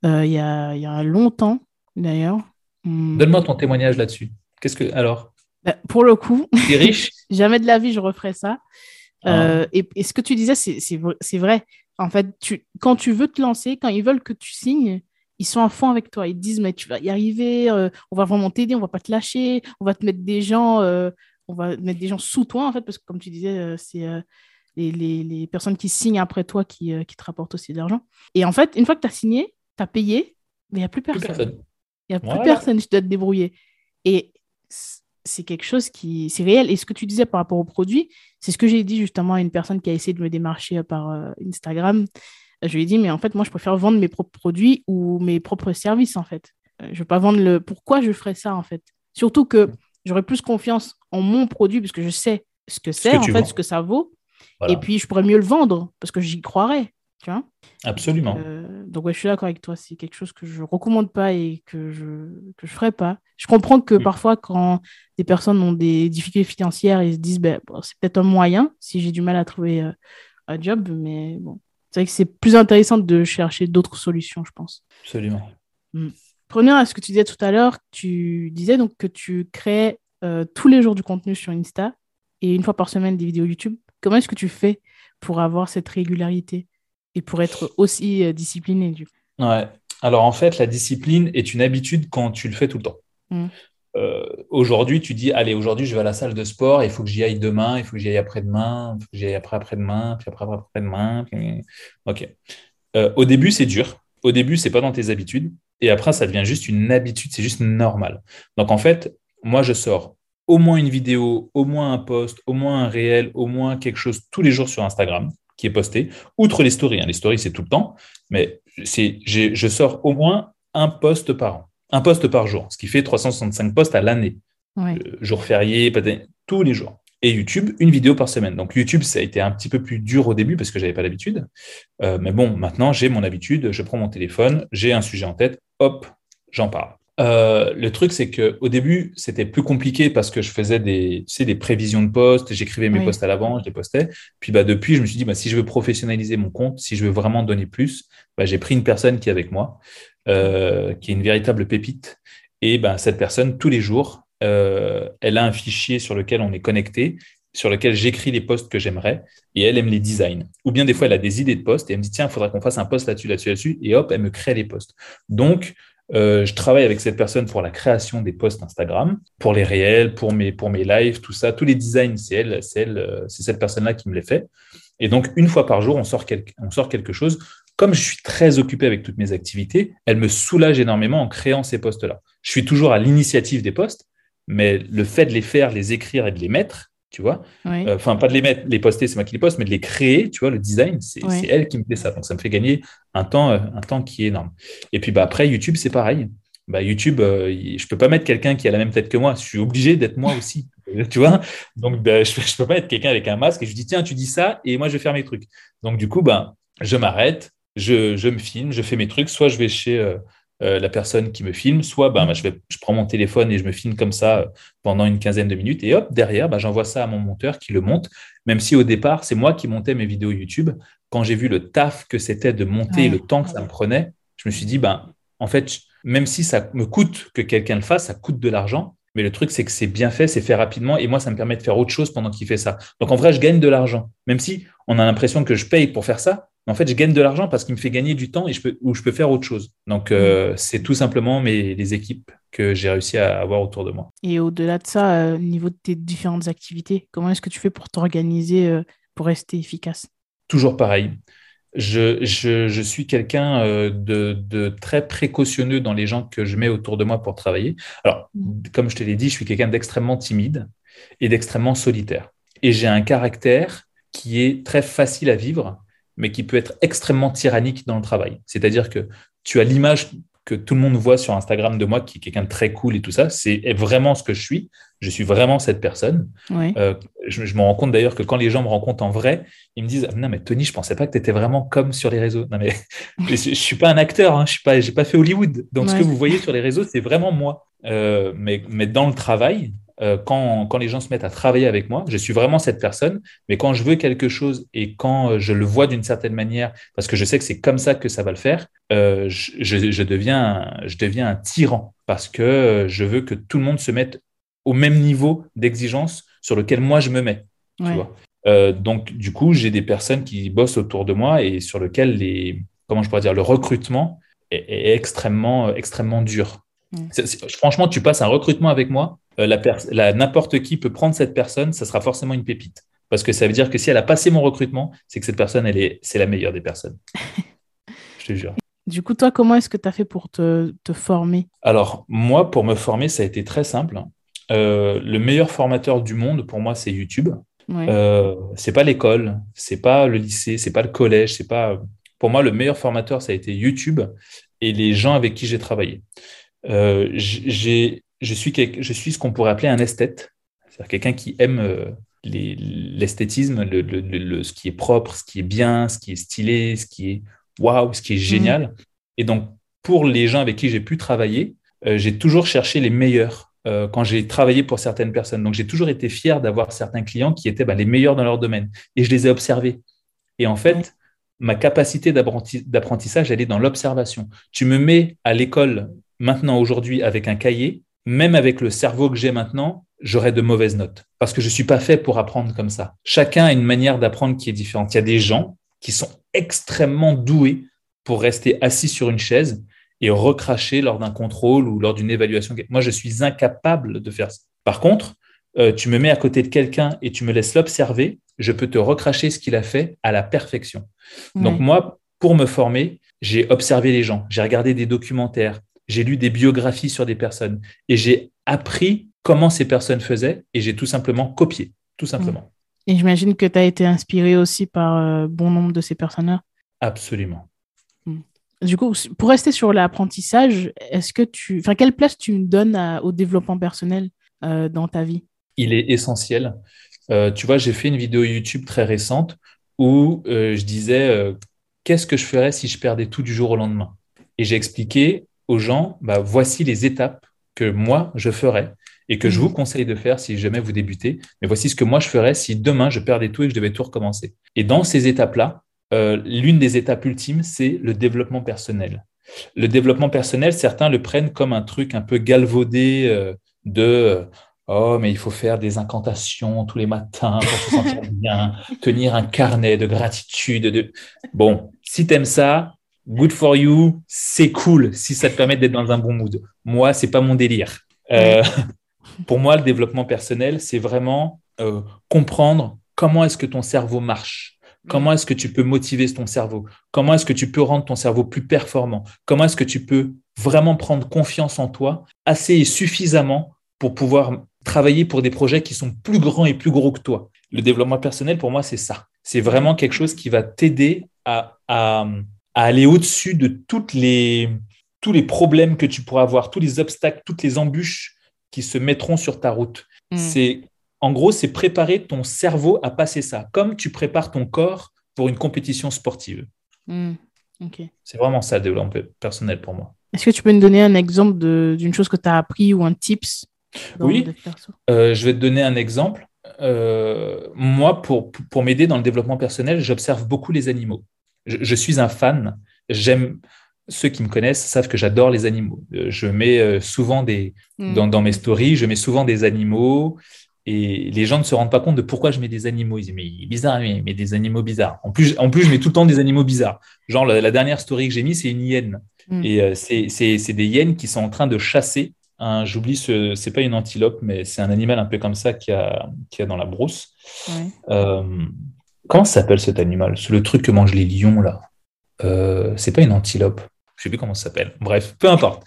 euh, il, y a, il y a longtemps, d'ailleurs. Hmm. Donne-moi ton témoignage là-dessus. Qu'est-ce que alors? Bah, Pour le coup, riche? Jamais de la vie je referais ça. Ah. Euh, et, et, ce que tu disais, c'est vrai. En fait, tu, quand tu veux te lancer, quand ils veulent que tu signes, ils sont à fond avec toi. Ils te disent, mais tu vas y arriver, euh, on va vraiment t'aider, on va pas te lâcher, on va te mettre des gens, on va mettre des gens sous toi, en fait, parce que comme tu disais, c'est les, les, les, personnes qui signent après toi qui, euh, qui te rapportent aussi de l'argent. Et en fait, une fois que tu as signé, tu as payé, mais il n'y a plus personne. Il n'y a plus personne, tu dois te débrouiller. Et c'est quelque chose qui. C'est réel. Et ce que tu disais par rapport au produit, c'est ce que j'ai dit justement à une personne qui a essayé de me démarcher euh, par euh, Instagram. Je lui ai dit, mais en fait, moi, je préfère vendre mes propres produits ou mes propres services, en fait. Je ne veux pas vendre le. Pourquoi je ferais ça, en fait Surtout que j'aurais plus confiance en mon produit parce que je sais ce que c'est, en fait, ce que ça vaut, et puis, je pourrais mieux le vendre parce que j'y croirais. Tu vois Absolument. Euh, donc, ouais, je suis d'accord avec toi. C'est quelque chose que je ne recommande pas et que je ne que je ferai pas. Je comprends que mm. parfois, quand des personnes ont des difficultés financières, ils se disent ben, c'est peut-être un moyen si j'ai du mal à trouver euh, un job. Mais bon, c'est vrai que c'est plus intéressant de chercher d'autres solutions, je pense. Absolument. Mm. Première à ce que tu disais tout à l'heure, tu disais donc que tu crées euh, tous les jours du contenu sur Insta et une fois par semaine des vidéos YouTube. Comment est-ce que tu fais pour avoir cette régularité et pour être aussi euh, discipliné du Ouais. Alors en fait, la discipline est une habitude quand tu le fais tout le temps. Mmh. euh, aujourd'hui, tu dis, allez, aujourd'hui, je vais à la salle de sport, il faut que j'y aille demain, il faut que j'y aille après-demain, il faut que j'y aille après-après-demain, puis après après-demain. OK. Euh, au début, c'est dur. Au début, c'est pas dans tes habitudes. Et après, ça devient juste une habitude, c'est juste normal. Donc, en fait, moi, je sors au moins une vidéo, au moins un post, au moins un réel, au moins quelque chose tous les jours sur Instagram qui est posté, outre les stories. Hein. Les stories, c'est tout le temps, mais je sors au moins un post par an un poste par jour, ce qui fait 365 posts à l'année. Euh, jour férié, tous les jours. Et YouTube, une vidéo par semaine. Donc YouTube, ça a été un petit peu plus dur au début parce que je n'avais pas l'habitude. Euh, mais bon, maintenant, j'ai mon habitude, je prends mon téléphone, j'ai un sujet en tête, hop, j'en parle. Euh, le truc, c'est qu'au début, c'était plus compliqué parce que je faisais des, tu des prévisions de posts, j'écrivais mes posts à l'avant, je les postais. Puis bah, depuis, je me suis dit, bah, si je veux professionnaliser mon compte, si je veux vraiment donner plus, bah, j'ai pris une personne qui est avec moi. Euh, qui est une véritable pépite. Et ben, cette personne, tous les jours, euh, elle a un fichier sur lequel on est connecté, sur lequel j'écris les posts que j'aimerais, et elle aime les designs. Ou bien des fois, elle a des idées de posts, et elle me dit, tiens, il faudra qu'on fasse un post là-dessus, là-dessus, là-dessus, et hop, elle me crée les posts. Donc, euh, je travaille avec cette personne pour la création des posts Instagram, pour les réels, pour mes, pour mes lives, tout ça. Tous les designs, c'est elle, c'est elle, c'est cette personne-là qui me les fait. Et donc, une fois par jour, on sort, on sort quelque chose comme je suis très occupé avec toutes mes activités, elle me soulage énormément en créant ces postes-là. Je suis toujours à l'initiative des postes, mais le fait de les faire, les écrire et de les mettre, tu vois, euh, enfin, pas de les mettre, les poster, c'est moi qui les poste, mais de les créer, tu vois, le design, c'est elle qui me fait ça. Donc, ça me fait gagner un temps, euh, un temps qui est énorme. Et puis, bah, après, YouTube, c'est pareil. Bah, YouTube, euh, je peux pas mettre quelqu'un qui a la même tête que moi. Je suis obligé d'être moi aussi. tu vois Donc, bah, je, ne peux pas être quelqu'un avec un masque et je dis, tiens, tu dis ça et moi, je vais faire mes trucs. Donc, du coup, bah, je m'arrête, je, me filme, je fais mes trucs, soit je vais chez euh, euh, la personne qui me filme, soit ben, je, vais, je prends mon téléphone et je me filme comme ça euh, pendant une quinzaine de minutes, et hop, derrière, ben, j'envoie ça à mon monteur qui le monte, même si au départ, c'est moi qui montais mes vidéos YouTube. Quand j'ai vu le taf que c'était de monter, le temps que ça me prenait, je me suis dit, ben, en fait, même si ça me coûte que quelqu'un le fasse, ça coûte de l'argent, mais le truc, c'est que c'est bien fait, c'est fait rapidement, et moi, ça me permet de faire autre chose pendant qu'il fait ça. Donc, en vrai, je gagne de l'argent, même si on a l'impression que je paye pour faire ça, en fait, je gagne de l'argent parce qu'il me fait gagner du temps et je peux, ou je peux faire autre chose. Donc, euh, mm. c'est tout simplement mes, les équipes que j'ai réussi à avoir autour de moi. Et au-delà de ça, euh, au niveau de tes différentes activités, comment est-ce que tu fais pour t'organiser, euh, pour rester efficace? Toujours pareil. Je, je, je suis quelqu'un de, de, très précautionneux dans les gens que je mets autour de moi pour travailler. Alors, mm. comme je te l'ai dit, je suis quelqu'un d'extrêmement timide et d'extrêmement solitaire. Et j'ai un caractère qui est très facile à vivre mais qui peut être extrêmement tyrannique dans le travail. C'est-à-dire que tu as l'image que tout le monde voit sur Instagram de moi, qui est quelqu'un de très cool et tout ça, c'est vraiment ce que je suis. Je suis vraiment cette personne. Euh, je, me rends compte d'ailleurs que quand les gens me rencontrent en vrai, ils me disent Non, mais Tony, je pensais pas que tu étais vraiment comme sur les réseaux. Non, mais je, ne suis pas un acteur, hein, je n'ai pas, pas fait Hollywood. Donc, ce que vous voyez sur les réseaux, c'est vraiment moi. Euh, mais, mais dans le travail, euh, quand, quand, les gens se mettent à travailler avec moi, je suis vraiment cette personne, mais quand je veux quelque chose et quand euh, je le vois d'une certaine manière, parce que je sais que c'est comme ça que ça va le faire, euh, je, je, deviens, je deviens un tyran, parce que je veux que tout le monde se mette au même niveau d'exigence sur lequel moi je me mets. Tu vois donc, du coup, j'ai des personnes qui bossent autour de moi et sur lequel les, comment je pourrais dire, le recrutement est, est extrêmement, extrêmement dur. Franchement, tu passes un recrutement avec moi, euh, la, n'importe qui peut prendre cette personne, ça sera forcément une pépite. Parce que ça veut dire que si elle a passé mon recrutement, c'est que cette personne, elle est, c'est la meilleure des personnes. Je te jure. Du coup, toi, comment est-ce que tu as fait pour te, former? Alors, moi, pour me former, ça a été très simple. Euh, le meilleur formateur du monde, pour moi, c'est YouTube. Ouais. Euh, c'est pas l'école, c'est pas le lycée, c'est pas le collège, c'est pas. Pour moi, le meilleur formateur, ça a été YouTube et les gens avec qui j'ai travaillé. Euh, j'ai je suis, je suis ce qu'on pourrait appeler un esthète, c'est-à-dire quelqu'un qui aime euh, l'esthétisme, le, ce qui est propre, ce qui est bien, ce qui est stylé, ce qui est waouh, ce qui est mmh. génial. Et donc, pour les gens avec qui j'ai pu travailler, euh, j'ai toujours cherché les meilleurs euh, quand j'ai travaillé pour certaines personnes. Donc, j'ai toujours été fier d'avoir certains clients qui étaient bah, les meilleurs dans leur domaine. Et je les ai observés. Et en fait, ma capacité d'apprentissage, elle est dans l'observation. Tu me mets à l'école maintenant, aujourd'hui, avec un cahier, même avec le cerveau que j'ai maintenant, j'aurais de mauvaises notes parce que je ne suis pas fait pour apprendre comme ça. Chacun a une manière d'apprendre qui est différente. Il y a des gens qui sont extrêmement doués pour rester assis sur une chaise et recracher lors d'un contrôle ou lors d'une évaluation. Moi, je suis incapable de faire ça. Par contre, euh, tu me mets à côté de quelqu'un et tu me laisses l'observer, je peux te recracher ce qu'il a fait à la perfection. Donc moi, pour me former, j'ai observé les gens, j'ai regardé des documentaires, j'ai lu des biographies sur des personnes et j'ai appris comment ces personnes faisaient et j'ai tout simplement copié, tout simplement. Et j'imagine que tu as été inspiré aussi par euh, bon nombre de ces personnes-là. Absolument. Hmm. Du coup, pour rester sur l'apprentissage, est-ce que tu, enfin, quelle place tu donnes au développement personnel euh, dans ta vie? Il est essentiel. Euh, tu vois, j'ai fait une vidéo YouTube très récente où je disais qu'est-ce que je ferais si je perdais tout du jour au lendemain? Et j'ai expliqué aux gens, bah, voici les étapes que moi je ferais et que je vous conseille de faire si jamais vous débutez. Mais voici ce que moi je ferais si demain je perdais tout et que je devais tout recommencer. Et dans ces étapes-là, euh, l'une des étapes ultimes, c'est le développement personnel. Le développement personnel, certains le prennent comme un truc un peu galvaudé euh, de Oh, mais il faut faire des incantations tous les matins pour se sentir bien, tenir un carnet de gratitude. De... Bon, si tu aimes ça, good for you, c'est cool si ça te permet d'être dans un bon mood. Moi, c'est pas mon délire. Euh, pour moi, le développement personnel, c'est vraiment euh, comprendre comment est-ce que ton cerveau marche. Comment est-ce que tu peux motiver ton cerveau? Comment est-ce que tu peux rendre ton cerveau plus performant? Comment est-ce que tu peux vraiment prendre confiance en toi assez et suffisamment pour pouvoir travailler pour des projets qui sont plus grands et plus gros que toi? Le développement personnel, pour moi, c'est ça. C'est vraiment quelque chose qui va t'aider à, à, aller au-dessus de toutes les, tous les problèmes que tu pourras avoir, tous les obstacles, toutes les embûches qui se mettront sur ta route. Mm. C'est en gros, c'est préparer ton cerveau à passer ça, comme tu prépares ton corps pour une compétition sportive. Mm. C'est vraiment ça, le développement personnel pour moi. Est-ce que tu peux nous donner un exemple d'une chose que tu as appris ou un tips Oui, euh, je vais te donner un exemple. Euh, moi, pour, pour m'aider dans le développement personnel, j'observe beaucoup les animaux. Je suis un fan. J'aime, ceux qui me connaissent savent que j'adore les animaux. Euh, je mets euh, souvent des hmm. dans, mes stories, je mets souvent des animaux et les gens ne se rendent pas compte de pourquoi je mets des animaux. Ils disent mais bizarre, mais, mais des animaux bizarres. En plus, en plus, je mets tout le temps des animaux bizarres. Genre la, dernière story que j'ai mis, c'est une hyène hmm. et euh, c'est des hyènes qui sont en train de chasser. Un, j'oublie ce, c'est pas une antilope, mais c'est un animal un peu comme ça qui a qui a dans la brousse. Comment s'appelle cet animal? C'est le truc que mangent les lions là. c'est pas une antilope je sais plus comment ça s'appelle. Bref, peu importe.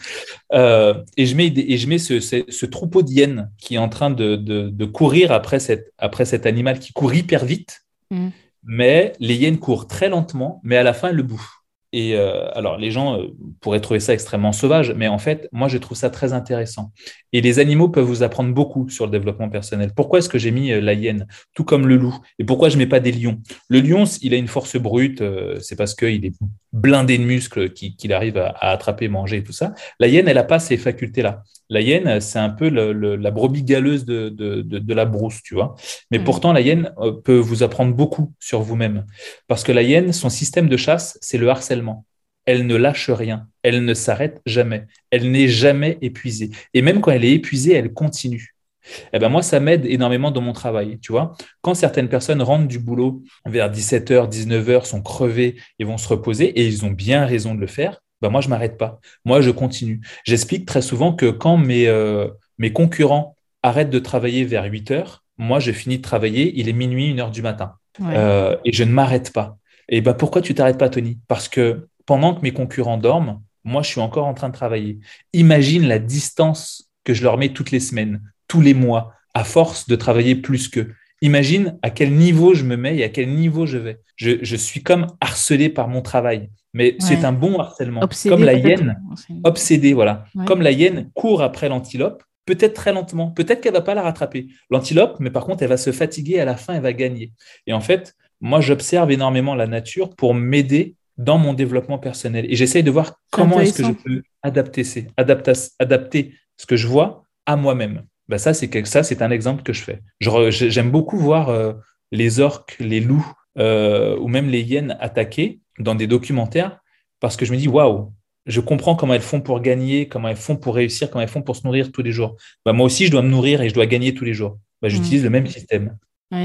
Euh, et je mets, et je mets ce, troupeau d'hyènes qui est en train de, courir après, cette, après cet animal qui court hyper vite. Mm. Mais les hyènes courent très lentement, mais à la fin, elles le bouffent. Et euh, alors, les gens euh, pourraient trouver ça extrêmement sauvage, mais en fait, moi, je trouve ça très intéressant. Et les animaux peuvent vous apprendre beaucoup sur le développement personnel. Pourquoi est-ce que j'ai mis euh, la hyène, tout comme le loup? Et pourquoi je mets pas des lions? Le lion, il a une force brute, c'est parce qu'il est blindé de muscles qu'il arrive à, attraper, manger et tout ça. La hyène, elle n'a pas ces facultés-là. La hyène, c'est un peu la brebis galeuse de, la brousse, tu vois. Mais mmh. pourtant, la hyène peut vous apprendre beaucoup sur vous-même. Parce que la hyène, son système de chasse, c'est le harcèlement. Elle ne lâche rien. Elle ne s'arrête jamais. Elle n'est jamais épuisée. Et même quand elle est épuisée, elle continue. Eh ben moi, ça m'aide énormément dans mon travail. Tu vois, quand certaines personnes rentrent du boulot vers 17h, 19h, sont crevées et vont se reposer, et ils ont bien raison de le faire, ben moi, je m'arrête pas. Moi, je continue. J'explique très souvent que quand mes, euh, mes concurrents arrêtent de travailler vers 8 h moi, je finis de travailler, il est minuit, 1 heure du matin. Euh, et je ne m'arrête pas. Et ben pourquoi tu t'arrêtes pas, Tony? Parce que pendant que mes concurrents dorment, moi, je suis encore en train de travailler. Imagine la distance que je leur mets toutes les semaines, tous les mois, à force de travailler plus qu'eux. Imagine à quel niveau je me mets et à quel niveau je vais. Je, suis comme harcelé par mon travail, mais c'est un bon harcèlement. comme la hyène, obsédé, voilà. Comme la hyène court après l'antilope, peut-être très lentement, peut-être qu'elle va pas la rattraper. L'antilope, mais par contre, elle va se fatiguer à la fin, elle va gagner. Et en fait, moi, j'observe énormément la nature pour m'aider dans mon développement personnel. Et j'essaye de voir comment est-ce que je peux adapter, adapter, adapter ce que je vois à moi-même. Ben ça, c'est ça, c'est un exemple que je fais. J'aime beaucoup voir euh, les orques, les loups euh, ou même les hyènes attaquer dans des documentaires parce que je me dis waouh, je comprends comment elles font pour gagner, comment elles font pour réussir, comment elles font pour se nourrir tous les jours. Ben moi aussi, je dois me nourrir et je dois gagner tous les jours. Ben, J'utilise mmh. le même système.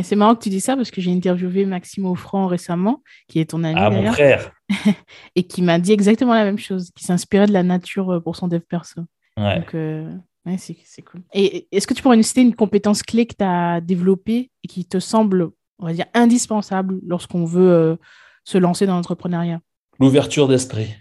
c'est marrant que tu dis ça parce que j'ai interviewé Maxime Offrand récemment, qui est ton ami. Ah, mon frère Et qui m'a dit exactement la même chose, qui s'inspirait de la nature euh, pour son dev perso. Donc, euh, c'est cool. Et est-ce que tu pourrais nous citer une compétence clé que tu as développée et qui te semble, on va dire, indispensable lorsqu'on veut euh, se lancer dans l'entrepreneuriat? L'ouverture d'esprit.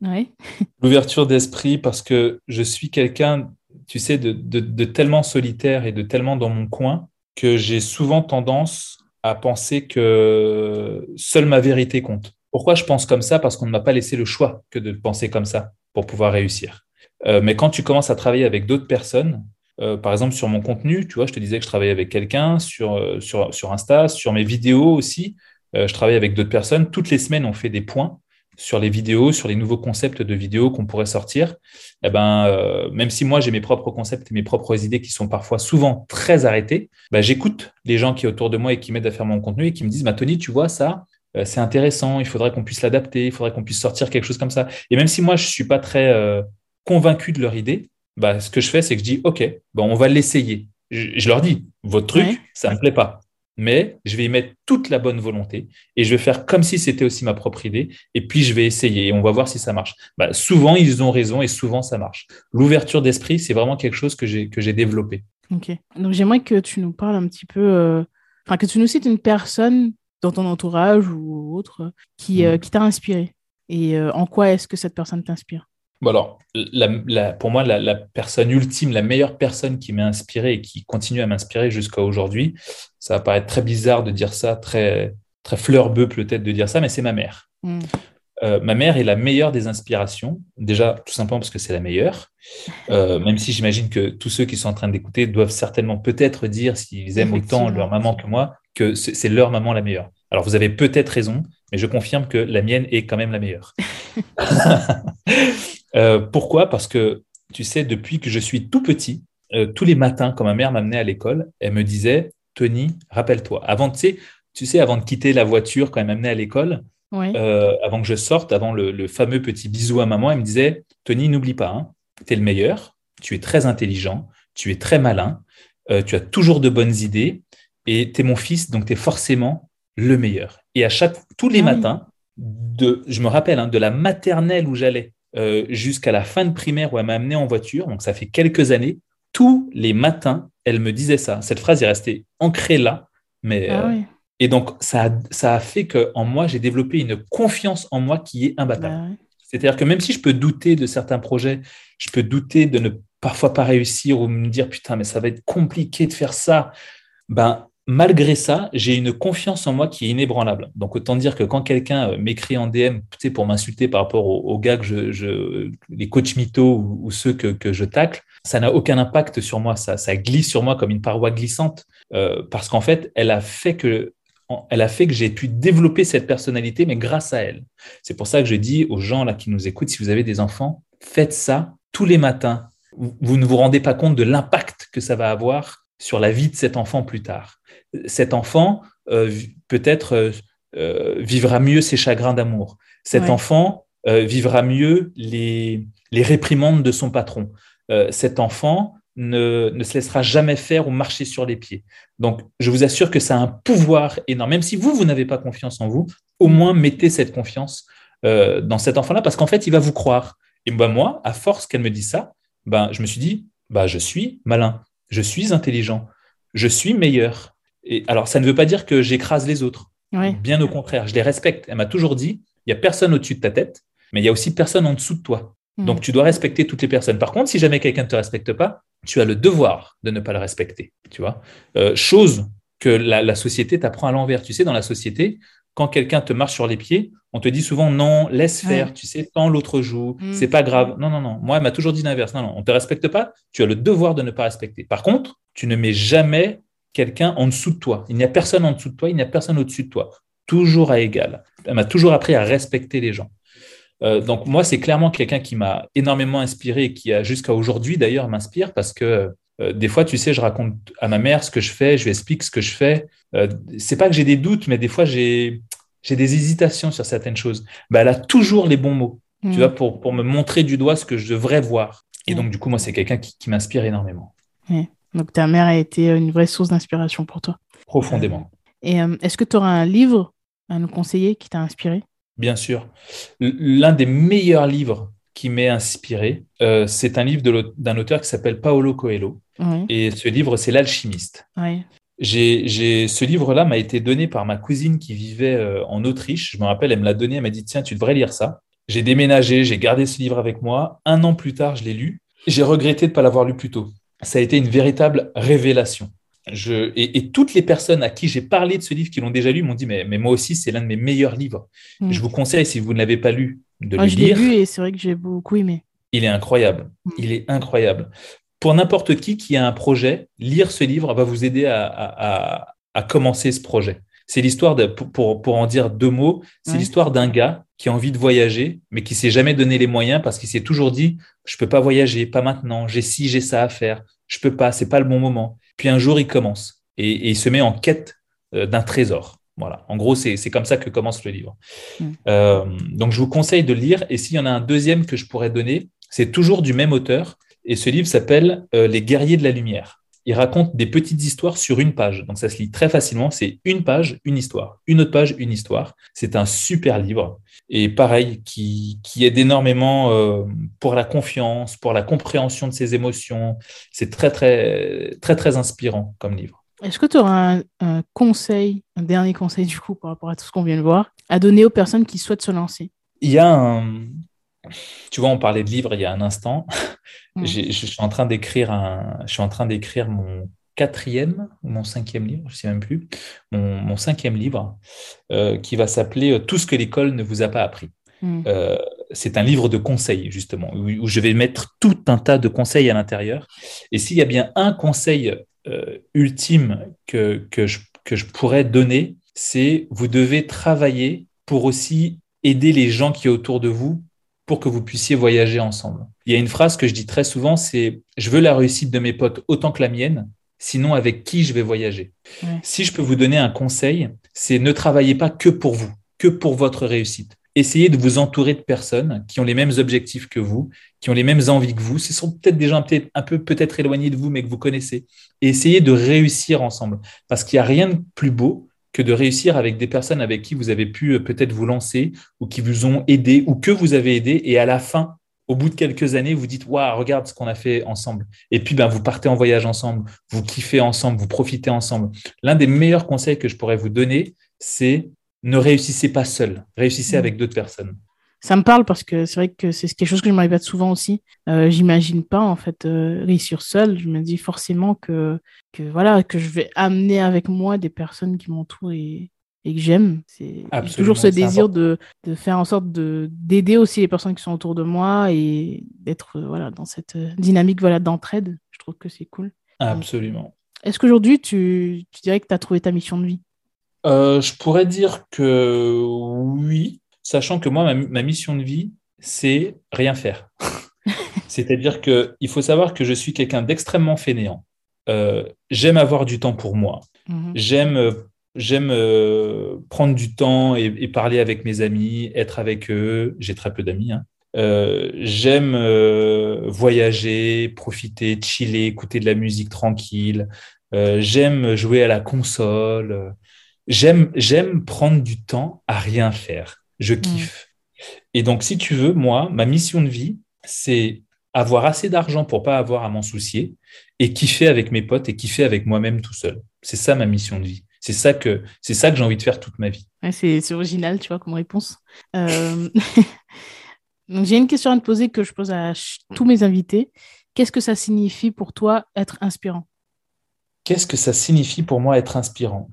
Ouais. L'ouverture d'esprit parce que je suis quelqu'un, tu sais, de, de, tellement solitaire et de tellement dans mon coin que j'ai souvent tendance à penser que seule ma vérité compte. Pourquoi je pense comme ça? Parce qu'on ne m'a pas laissé le choix que de penser comme ça pour pouvoir réussir. Euh, mais quand tu commences à travailler avec d'autres personnes, euh, par exemple sur mon contenu, tu vois, je te disais que je travaillais avec quelqu'un sur, euh, sur, sur Insta, sur mes vidéos aussi, je travaille avec d'autres personnes. Toutes les semaines, on fait des points sur les vidéos, sur les nouveaux concepts de vidéos qu'on pourrait sortir, eh ben, même si moi j'ai mes propres concepts et mes propres idées qui sont parfois souvent très arrêtées, ben, j'écoute les gens qui sont autour de moi et qui m'aident à faire mon contenu et qui me disent, bah, Tony, tu vois, ça, c'est intéressant, il faudrait qu'on puisse l'adapter, il faudrait qu'on puisse sortir quelque chose comme ça. Et même si moi je ne suis pas très convaincu de leur idée, bah, ce que je fais, c'est que je dis, OK, bon, on va l'essayer. Je, leur dis, votre truc, ça ne me plaît pas mais je vais y mettre toute la bonne volonté et je vais faire comme si c'était aussi ma propre idée et puis je vais essayer et on va voir si ça marche. Bah, souvent, ils ont raison et souvent, ça marche. L'ouverture d'esprit, c'est vraiment quelque chose que j'ai, développé. Ok. Donc, j'aimerais que tu nous parles un petit peu, euh, enfin, que tu nous cites une personne dans ton entourage ou autre qui, euh, qui t'a inspiré et euh, en quoi est-ce que cette personne t'inspire? Alors, pour moi, la, personne ultime, la meilleure personne qui m'a inspiré et qui continue à m'inspirer jusqu'à aujourd'hui, ça va paraître très bizarre de dire ça, très, très fleur-bœuf peut-être de dire ça, mais c'est ma mère. Hmm. Euh, ma mère est la meilleure des inspirations, déjà tout simplement parce que c'est la meilleure, euh, même si j'imagine que tous ceux qui sont en train d'écouter doivent certainement peut-être dire, s'ils aiment autant leur maman que moi, que c'est leur maman la meilleure. Alors vous avez peut-être raison, mais je confirme que la mienne est quand même la meilleure. Euh, pourquoi? Parce que, tu sais, depuis que je suis tout petit, euh, tous les matins, quand ma mère m'amenait à l'école, elle me disait, Tony, rappelle-toi, avant, tu sais, tu sais, avant de quitter la voiture, quand elle m'amenait à l'école, euh, avant que je sorte, avant le, fameux petit bisou à maman, elle me disait, Tony, n'oublie pas, hein, tu es le meilleur, tu es très intelligent, tu es très malin, tu as toujours de bonnes idées, et tu es mon fils, donc tu es forcément le meilleur. Et à chaque, tous les ah matins, de, je me rappelle, hein, de la maternelle où j'allais euh, jusqu'à la fin de primaire où elle m'a amené en voiture, donc ça fait quelques années, tous les matins, elle me disait ça. Cette phrase est restée ancrée là. Mais, ah euh, Et donc, ça a, ça a fait qu'en moi, j'ai développé une confiance en moi qui est imbattable. Bah C'est-à-dire que même si je peux douter de certains projets, je peux douter de ne parfois pas réussir ou me dire putain, mais ça va être compliqué de faire ça, ben, malgré ça, j'ai une confiance en moi qui est inébranlable. Donc, autant dire que quand quelqu'un euh, m'écrit en DM pour m'insulter par rapport aux, gars que je, les coachs mythos ou, ceux que, je tacle, ça n'a aucun impact sur moi. Ça, ça glisse sur moi comme une paroi glissante euh, parce qu'en fait, elle a fait que elle a fait que j'ai pu développer cette personnalité, mais grâce à elle. C'est pour ça que je dis aux gens là qui nous écoutent, si vous avez des enfants, faites ça tous les matins. Vous ne vous rendez pas compte de l'impact que ça va avoir sur la vie de cet enfant plus tard cet enfant euh, peut-être euh, euh, vivra mieux ses chagrins d'amour. Cet enfant vivra mieux les, les, réprimandes de son patron. cet enfant ne, ne, se laissera jamais faire ou marcher sur les pieds. Donc, je vous assure que ça a un pouvoir énorme. Même si vous, vous n'avez pas confiance en vous, au moins mettez cette confiance dans cet enfant-là, parce qu'en fait, il va vous croire. Et ben, moi, à force qu'elle me dise ça, ben, je me suis dit, bah, je suis malin, je suis intelligent, je suis meilleur. Et alors, ça ne veut pas dire que j'écrase les autres. Bien au contraire, je les respecte. Elle m'a toujours dit, il n'y a personne au-dessus de ta tête, mais il y a aussi personne en dessous de toi. Hmm. Donc, tu dois respecter toutes les personnes. Par contre, si jamais quelqu'un ne te respecte pas, tu as le devoir de ne pas le respecter. Tu vois euh, Chose que la, société t'apprend à l'envers. Tu sais, dans la société, quand quelqu'un te marche sur les pieds, on te dit souvent non, laisse faire, tu sais, tant l'autre joue, hmm. c'est pas grave. Non, non, non. Moi, elle m'a toujours dit l'inverse. Non, non, on te respecte pas, tu as le devoir de ne pas respecter. Par contre, tu ne mets jamais quelqu'un en dessous de toi. Il n'y a personne en dessous de toi, il n'y a personne au-dessus de toi. Toujours à égal. Elle m'a toujours appris à respecter les gens. Euh, donc moi, c'est clairement quelqu'un qui m'a énormément inspiré et qui a jusqu'à aujourd'hui d'ailleurs m'inspire parce que euh, des fois, tu sais, je raconte à ma mère ce que je fais, je lui explique ce que je fais. Euh, c'est pas que j'ai des doutes, mais des fois j'ai des hésitations sur certaines choses. Bah, elle a toujours les bons mots, tu mmh. vois, pour, pour me montrer du doigt ce que je devrais voir. Et donc, du coup, moi, c'est quelqu'un qui, qui m'inspire énormément. Donc ta mère a été une vraie source d'inspiration pour toi. Profondément. Et est-ce que tu auras un livre à nous conseiller qui t'a inspiré? Bien sûr. L'un des meilleurs livres qui m'est inspiré, euh, c'est un livre d'un auteur qui s'appelle Paolo Coelho. Et ce livre, c'est L'alchimiste. J'ai, ce livre-là m'a été donné par ma cousine qui vivait euh, en Autriche. Je me rappelle, elle me l'a donné, elle m'a dit, tiens, tu devrais lire ça. J'ai déménagé, j'ai gardé ce livre avec moi. Un an plus tard, je l'ai lu. J'ai regretté de ne pas l'avoir lu plus tôt. Ça a été une véritable révélation. Je, et, toutes les personnes à qui j'ai parlé de ce livre qui l'ont déjà lu m'ont dit mais, mais moi aussi c'est l'un de mes meilleurs livres. Mm. Je vous conseille si vous ne l'avez pas lu de le je lire. Je l'ai lu et c'est vrai que j'ai beaucoup aimé. Il est incroyable. Mm. Il est incroyable. Pour n'importe qui qui a un projet, lire ce livre va vous aider à, à, à, commencer ce projet. C'est l'histoire de pour, pour, en dire deux mots, c'est l'histoire d'un gars qui a envie de voyager, mais qui s'est jamais donné les moyens parce qu'il s'est toujours dit je peux pas voyager, pas maintenant, j'ai ci, j'ai ça à faire, je peux pas, c'est pas le bon moment. Puis un jour, il commence et, il se met en quête euh, d'un trésor. Voilà. En gros, c'est comme ça que commence le livre. Euh, donc, je vous conseille de lire. Et s'il y en a un deuxième que je pourrais donner, c'est toujours du même auteur. Et ce livre s'appelle euh, Les guerriers de la lumière. Il raconte des petites histoires sur une page. Donc, ça se lit très facilement. C'est une page, une histoire. Une autre page, une histoire. C'est un super livre. Et pareil, qui, qui aide énormément pour la confiance, pour la compréhension de ses émotions. C'est très, très, très, très inspirant comme livre. Est-ce que tu auras un, conseil, un dernier conseil du coup par rapport à tout ce qu'on vient de voir, à donner aux personnes qui souhaitent se lancer? Il y a un... Tu vois, on parlait de livres il y a un instant. Mm. Je suis en train d'écrire un... Je suis en train d'écrire mon quatrième ou mon cinquième livre, je ne sais même plus, mon, cinquième livre, euh, qui va s'appeler euh, Tout ce que l'école ne vous a pas appris. Mm. Euh, c'est un livre de conseils, justement, où, je vais mettre tout un tas de conseils à l'intérieur. Et s'il y a bien un conseil euh, ultime que, que, je, que je pourrais donner, c'est vous devez travailler pour aussi aider les gens qui sont autour de vous pour que vous puissiez voyager ensemble. Il y a une phrase que je dis très souvent, c'est je veux la réussite de mes potes autant que la mienne, sinon avec qui je vais voyager. Si je peux vous donner un conseil, c'est ne travaillez pas que pour vous, que pour votre réussite essayez de vous entourer de personnes qui ont les mêmes objectifs que vous, qui ont les mêmes envies que vous. Ce sont peut-être des gens peut-être un peu peut-être éloignés de vous, mais que vous connaissez. Et essayez de réussir ensemble. Parce qu'il n'y a rien de plus beau que de réussir avec des personnes avec qui vous avez pu euh, peut-être vous lancer ou qui vous ont aidé ou que vous avez aidé. Et à la fin, au bout de quelques années, vous dites Waouh, regarde ce qu'on a fait ensemble. Et puis, ben, vous partez en voyage ensemble, vous kiffez ensemble, vous profitez ensemble. L'un des meilleurs conseils que je pourrais vous donner, c'est ne réussissez pas seul, réussissez mm. avec d'autres personnes. Ça me parle parce que c'est vrai que c'est quelque chose que je me répète souvent aussi. Euh, J'imagine pas en fait euh, réussir seul. Je me dis forcément que, que voilà que je vais amener avec moi des personnes qui m'entourent et, et, que j'aime. C'est toujours ce désir de, de, faire en sorte de d'aider aussi les personnes qui sont autour de moi et d'être euh, voilà dans cette euh, dynamique voilà d'entraide. Je trouve que c'est cool. Absolument. Est-ce qu'aujourd'hui tu, tu dirais que tu as trouvé ta mission de vie? Euh, je pourrais dire que oui, sachant que moi, ma, mission de vie, c'est rien faire. C'est-à-dire qu'il faut savoir que je suis quelqu'un d'extrêmement fainéant. Euh, j'aime avoir du temps pour moi. Mhm. J'aime j'aime euh, prendre du temps et, parler avec mes amis, être avec eux. J'ai très peu d'amis. Hein. j'aime voyager, profiter, chiller, écouter de la musique tranquille. j'aime jouer à la console j'aime, j'aime prendre du temps à rien faire. Je mm. kiffe. Et donc, si tu veux, moi, ma mission de vie, c'est avoir assez d'argent pour pas avoir à m'en soucier et kiffer avec mes potes et kiffer avec moi-même tout seul. C'est ça ma mission de vie. C'est ça que c'est ça que j'ai envie de faire toute ma vie. c'est, original, tu vois, comme réponse. Euh, donc j'ai une question à te poser que je pose à tous mes invités. Qu'est-ce que ça signifie pour toi être inspirant? Qu'est-ce que ça signifie pour moi être inspirant?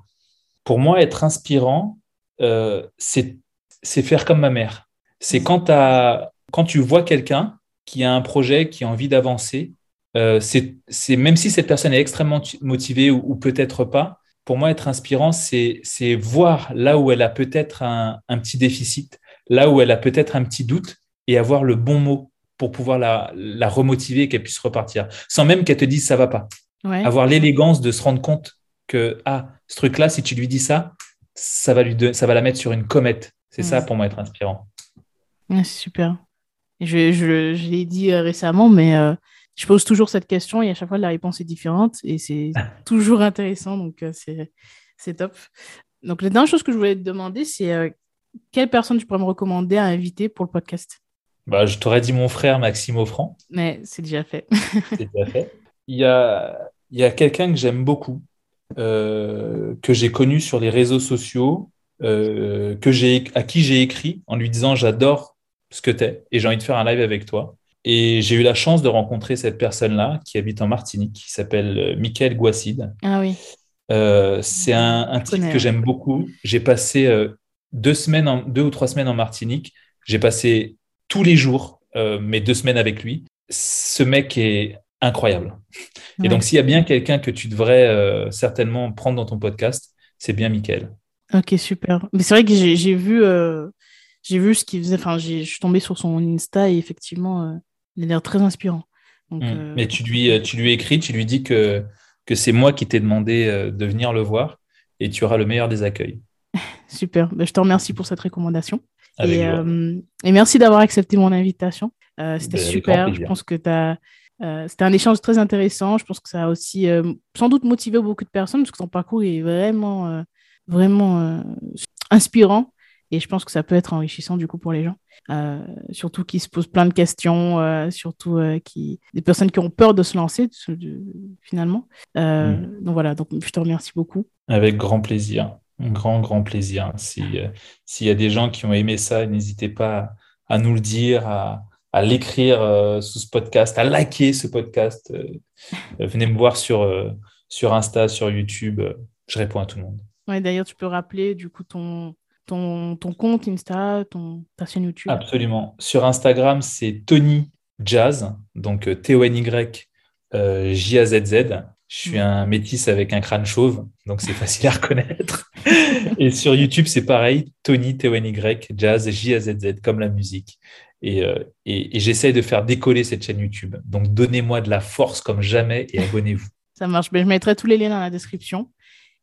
Pour moi, être inspirant, euh, c'est faire comme ma mère. C'est quand, quand tu vois quelqu'un qui a un projet, qui a envie d'avancer, euh, c'est même si cette personne est extrêmement motivée ou, peut-être pas, pour moi, être inspirant, c'est voir là où elle a peut-être un, petit déficit, là où elle a peut-être un petit doute et avoir le bon mot pour pouvoir la, la remotiver et qu'elle puisse repartir, sans même qu'elle te dise ça va pas. Avoir l'élégance de se rendre compte que ah, ce truc-là, si tu lui dis ça, ça va, lui ça va la mettre sur une comète. C'est ça pour moi être inspirant. c'est super. Je, je, l'ai dit euh, récemment, mais euh, je pose toujours cette question et à chaque fois, la réponse est différente et c'est toujours intéressant. Donc, euh, c'est top. Donc, la dernière chose que je voulais te demander, c'est euh, quelle personne tu pourrais me recommander à inviter pour le podcast? Bah, Je t'aurais dit mon frère Maxime Offrand. Mais c'est déjà fait. c'est déjà fait. Il y a, il y a quelqu'un que j'aime beaucoup, que j'ai connu sur les réseaux sociaux, que à qui j'ai écrit en lui disant j'adore ce que tu es et j'ai envie de faire un live avec toi. Et j'ai eu la chance de rencontrer cette personne-là qui habite en Martinique, qui s'appelle euh, Michael Guacide. Ah oui. Euh, c'est un, un type que j'aime beaucoup. J'ai passé euh, deux, semaines en, deux ou trois semaines en Martinique. J'ai passé tous les jours mes deux semaines avec lui. Ce mec est incroyable. Et donc, s'il y a bien quelqu'un que tu devrais certainement prendre dans ton podcast, c'est bien Michael. Ok, super. Mais c'est vrai que j'ai vu, j'ai vu ce qu'il faisait. Enfin, je suis tombé sur son Insta et effectivement, il a l'air très inspirant. Donc, hmm. euh, Mais tu lui, euh, tu lui écris, tu lui dis que, que c'est moi qui t'ai demandé euh, de venir le voir et tu auras le meilleur des accueils. Super. Ben, je te remercie pour cette recommandation. Et, et, merci d'avoir accepté mon invitation. C'était ben, super. Je pense que tu as. C'était un échange très intéressant. Je pense que ça a aussi sans doute motivé beaucoup de personnes parce que ton parcours est vraiment, vraiment inspirant. Et je pense que ça peut être enrichissant du coup pour les gens, euh, surtout qui se posent plein de questions, euh, surtout euh, qui des personnes qui ont peur de se lancer finalement. Mm. Donc voilà, donc je te remercie beaucoup. Avec grand plaisir, un grand grand plaisir. S'il y a des gens qui ont aimé ça, n'hésitez pas à nous le dire, à, à l'écrire sous ce podcast, à liker ce podcast. venez me voir sur sur Insta, sur YouTube. je réponds à tout le monde. Ouais, d'ailleurs, tu peux rappeler du coup ton ton, compte Insta, ton, ta chaîne YouTube Absolument. Sur Instagram, c'est Tony Jazz, donc euh, T-O-N-Y euh, J-A-Z-Z. Je suis mm. un métis avec un crâne chauve, donc c'est facile à reconnaître. et sur YouTube, c'est pareil, Tony T-O-N-Y Jazz J-A-Z-Z, comme la musique. Et, euh, et, j'essaie de faire décoller cette chaîne YouTube. Donc donnez-moi de la force comme jamais et abonnez-vous. Ça marche. Ben, je mettrai tous les liens dans la description.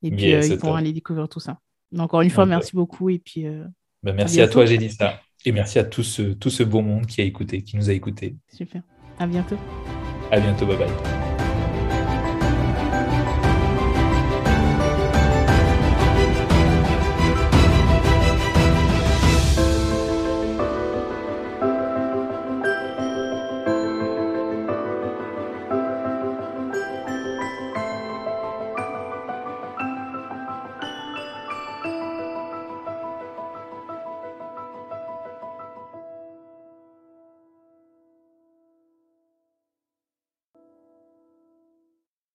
Et puis, ils pourront aller découvrir tout ça encore une fois, merci beaucoup. Et puis, euh, bah, merci à, toi, ça. Et merci à tout ce, tout ce beau monde qui a écouté, qui nous a écoutés. Super. À bientôt. À bientôt. Bye bye.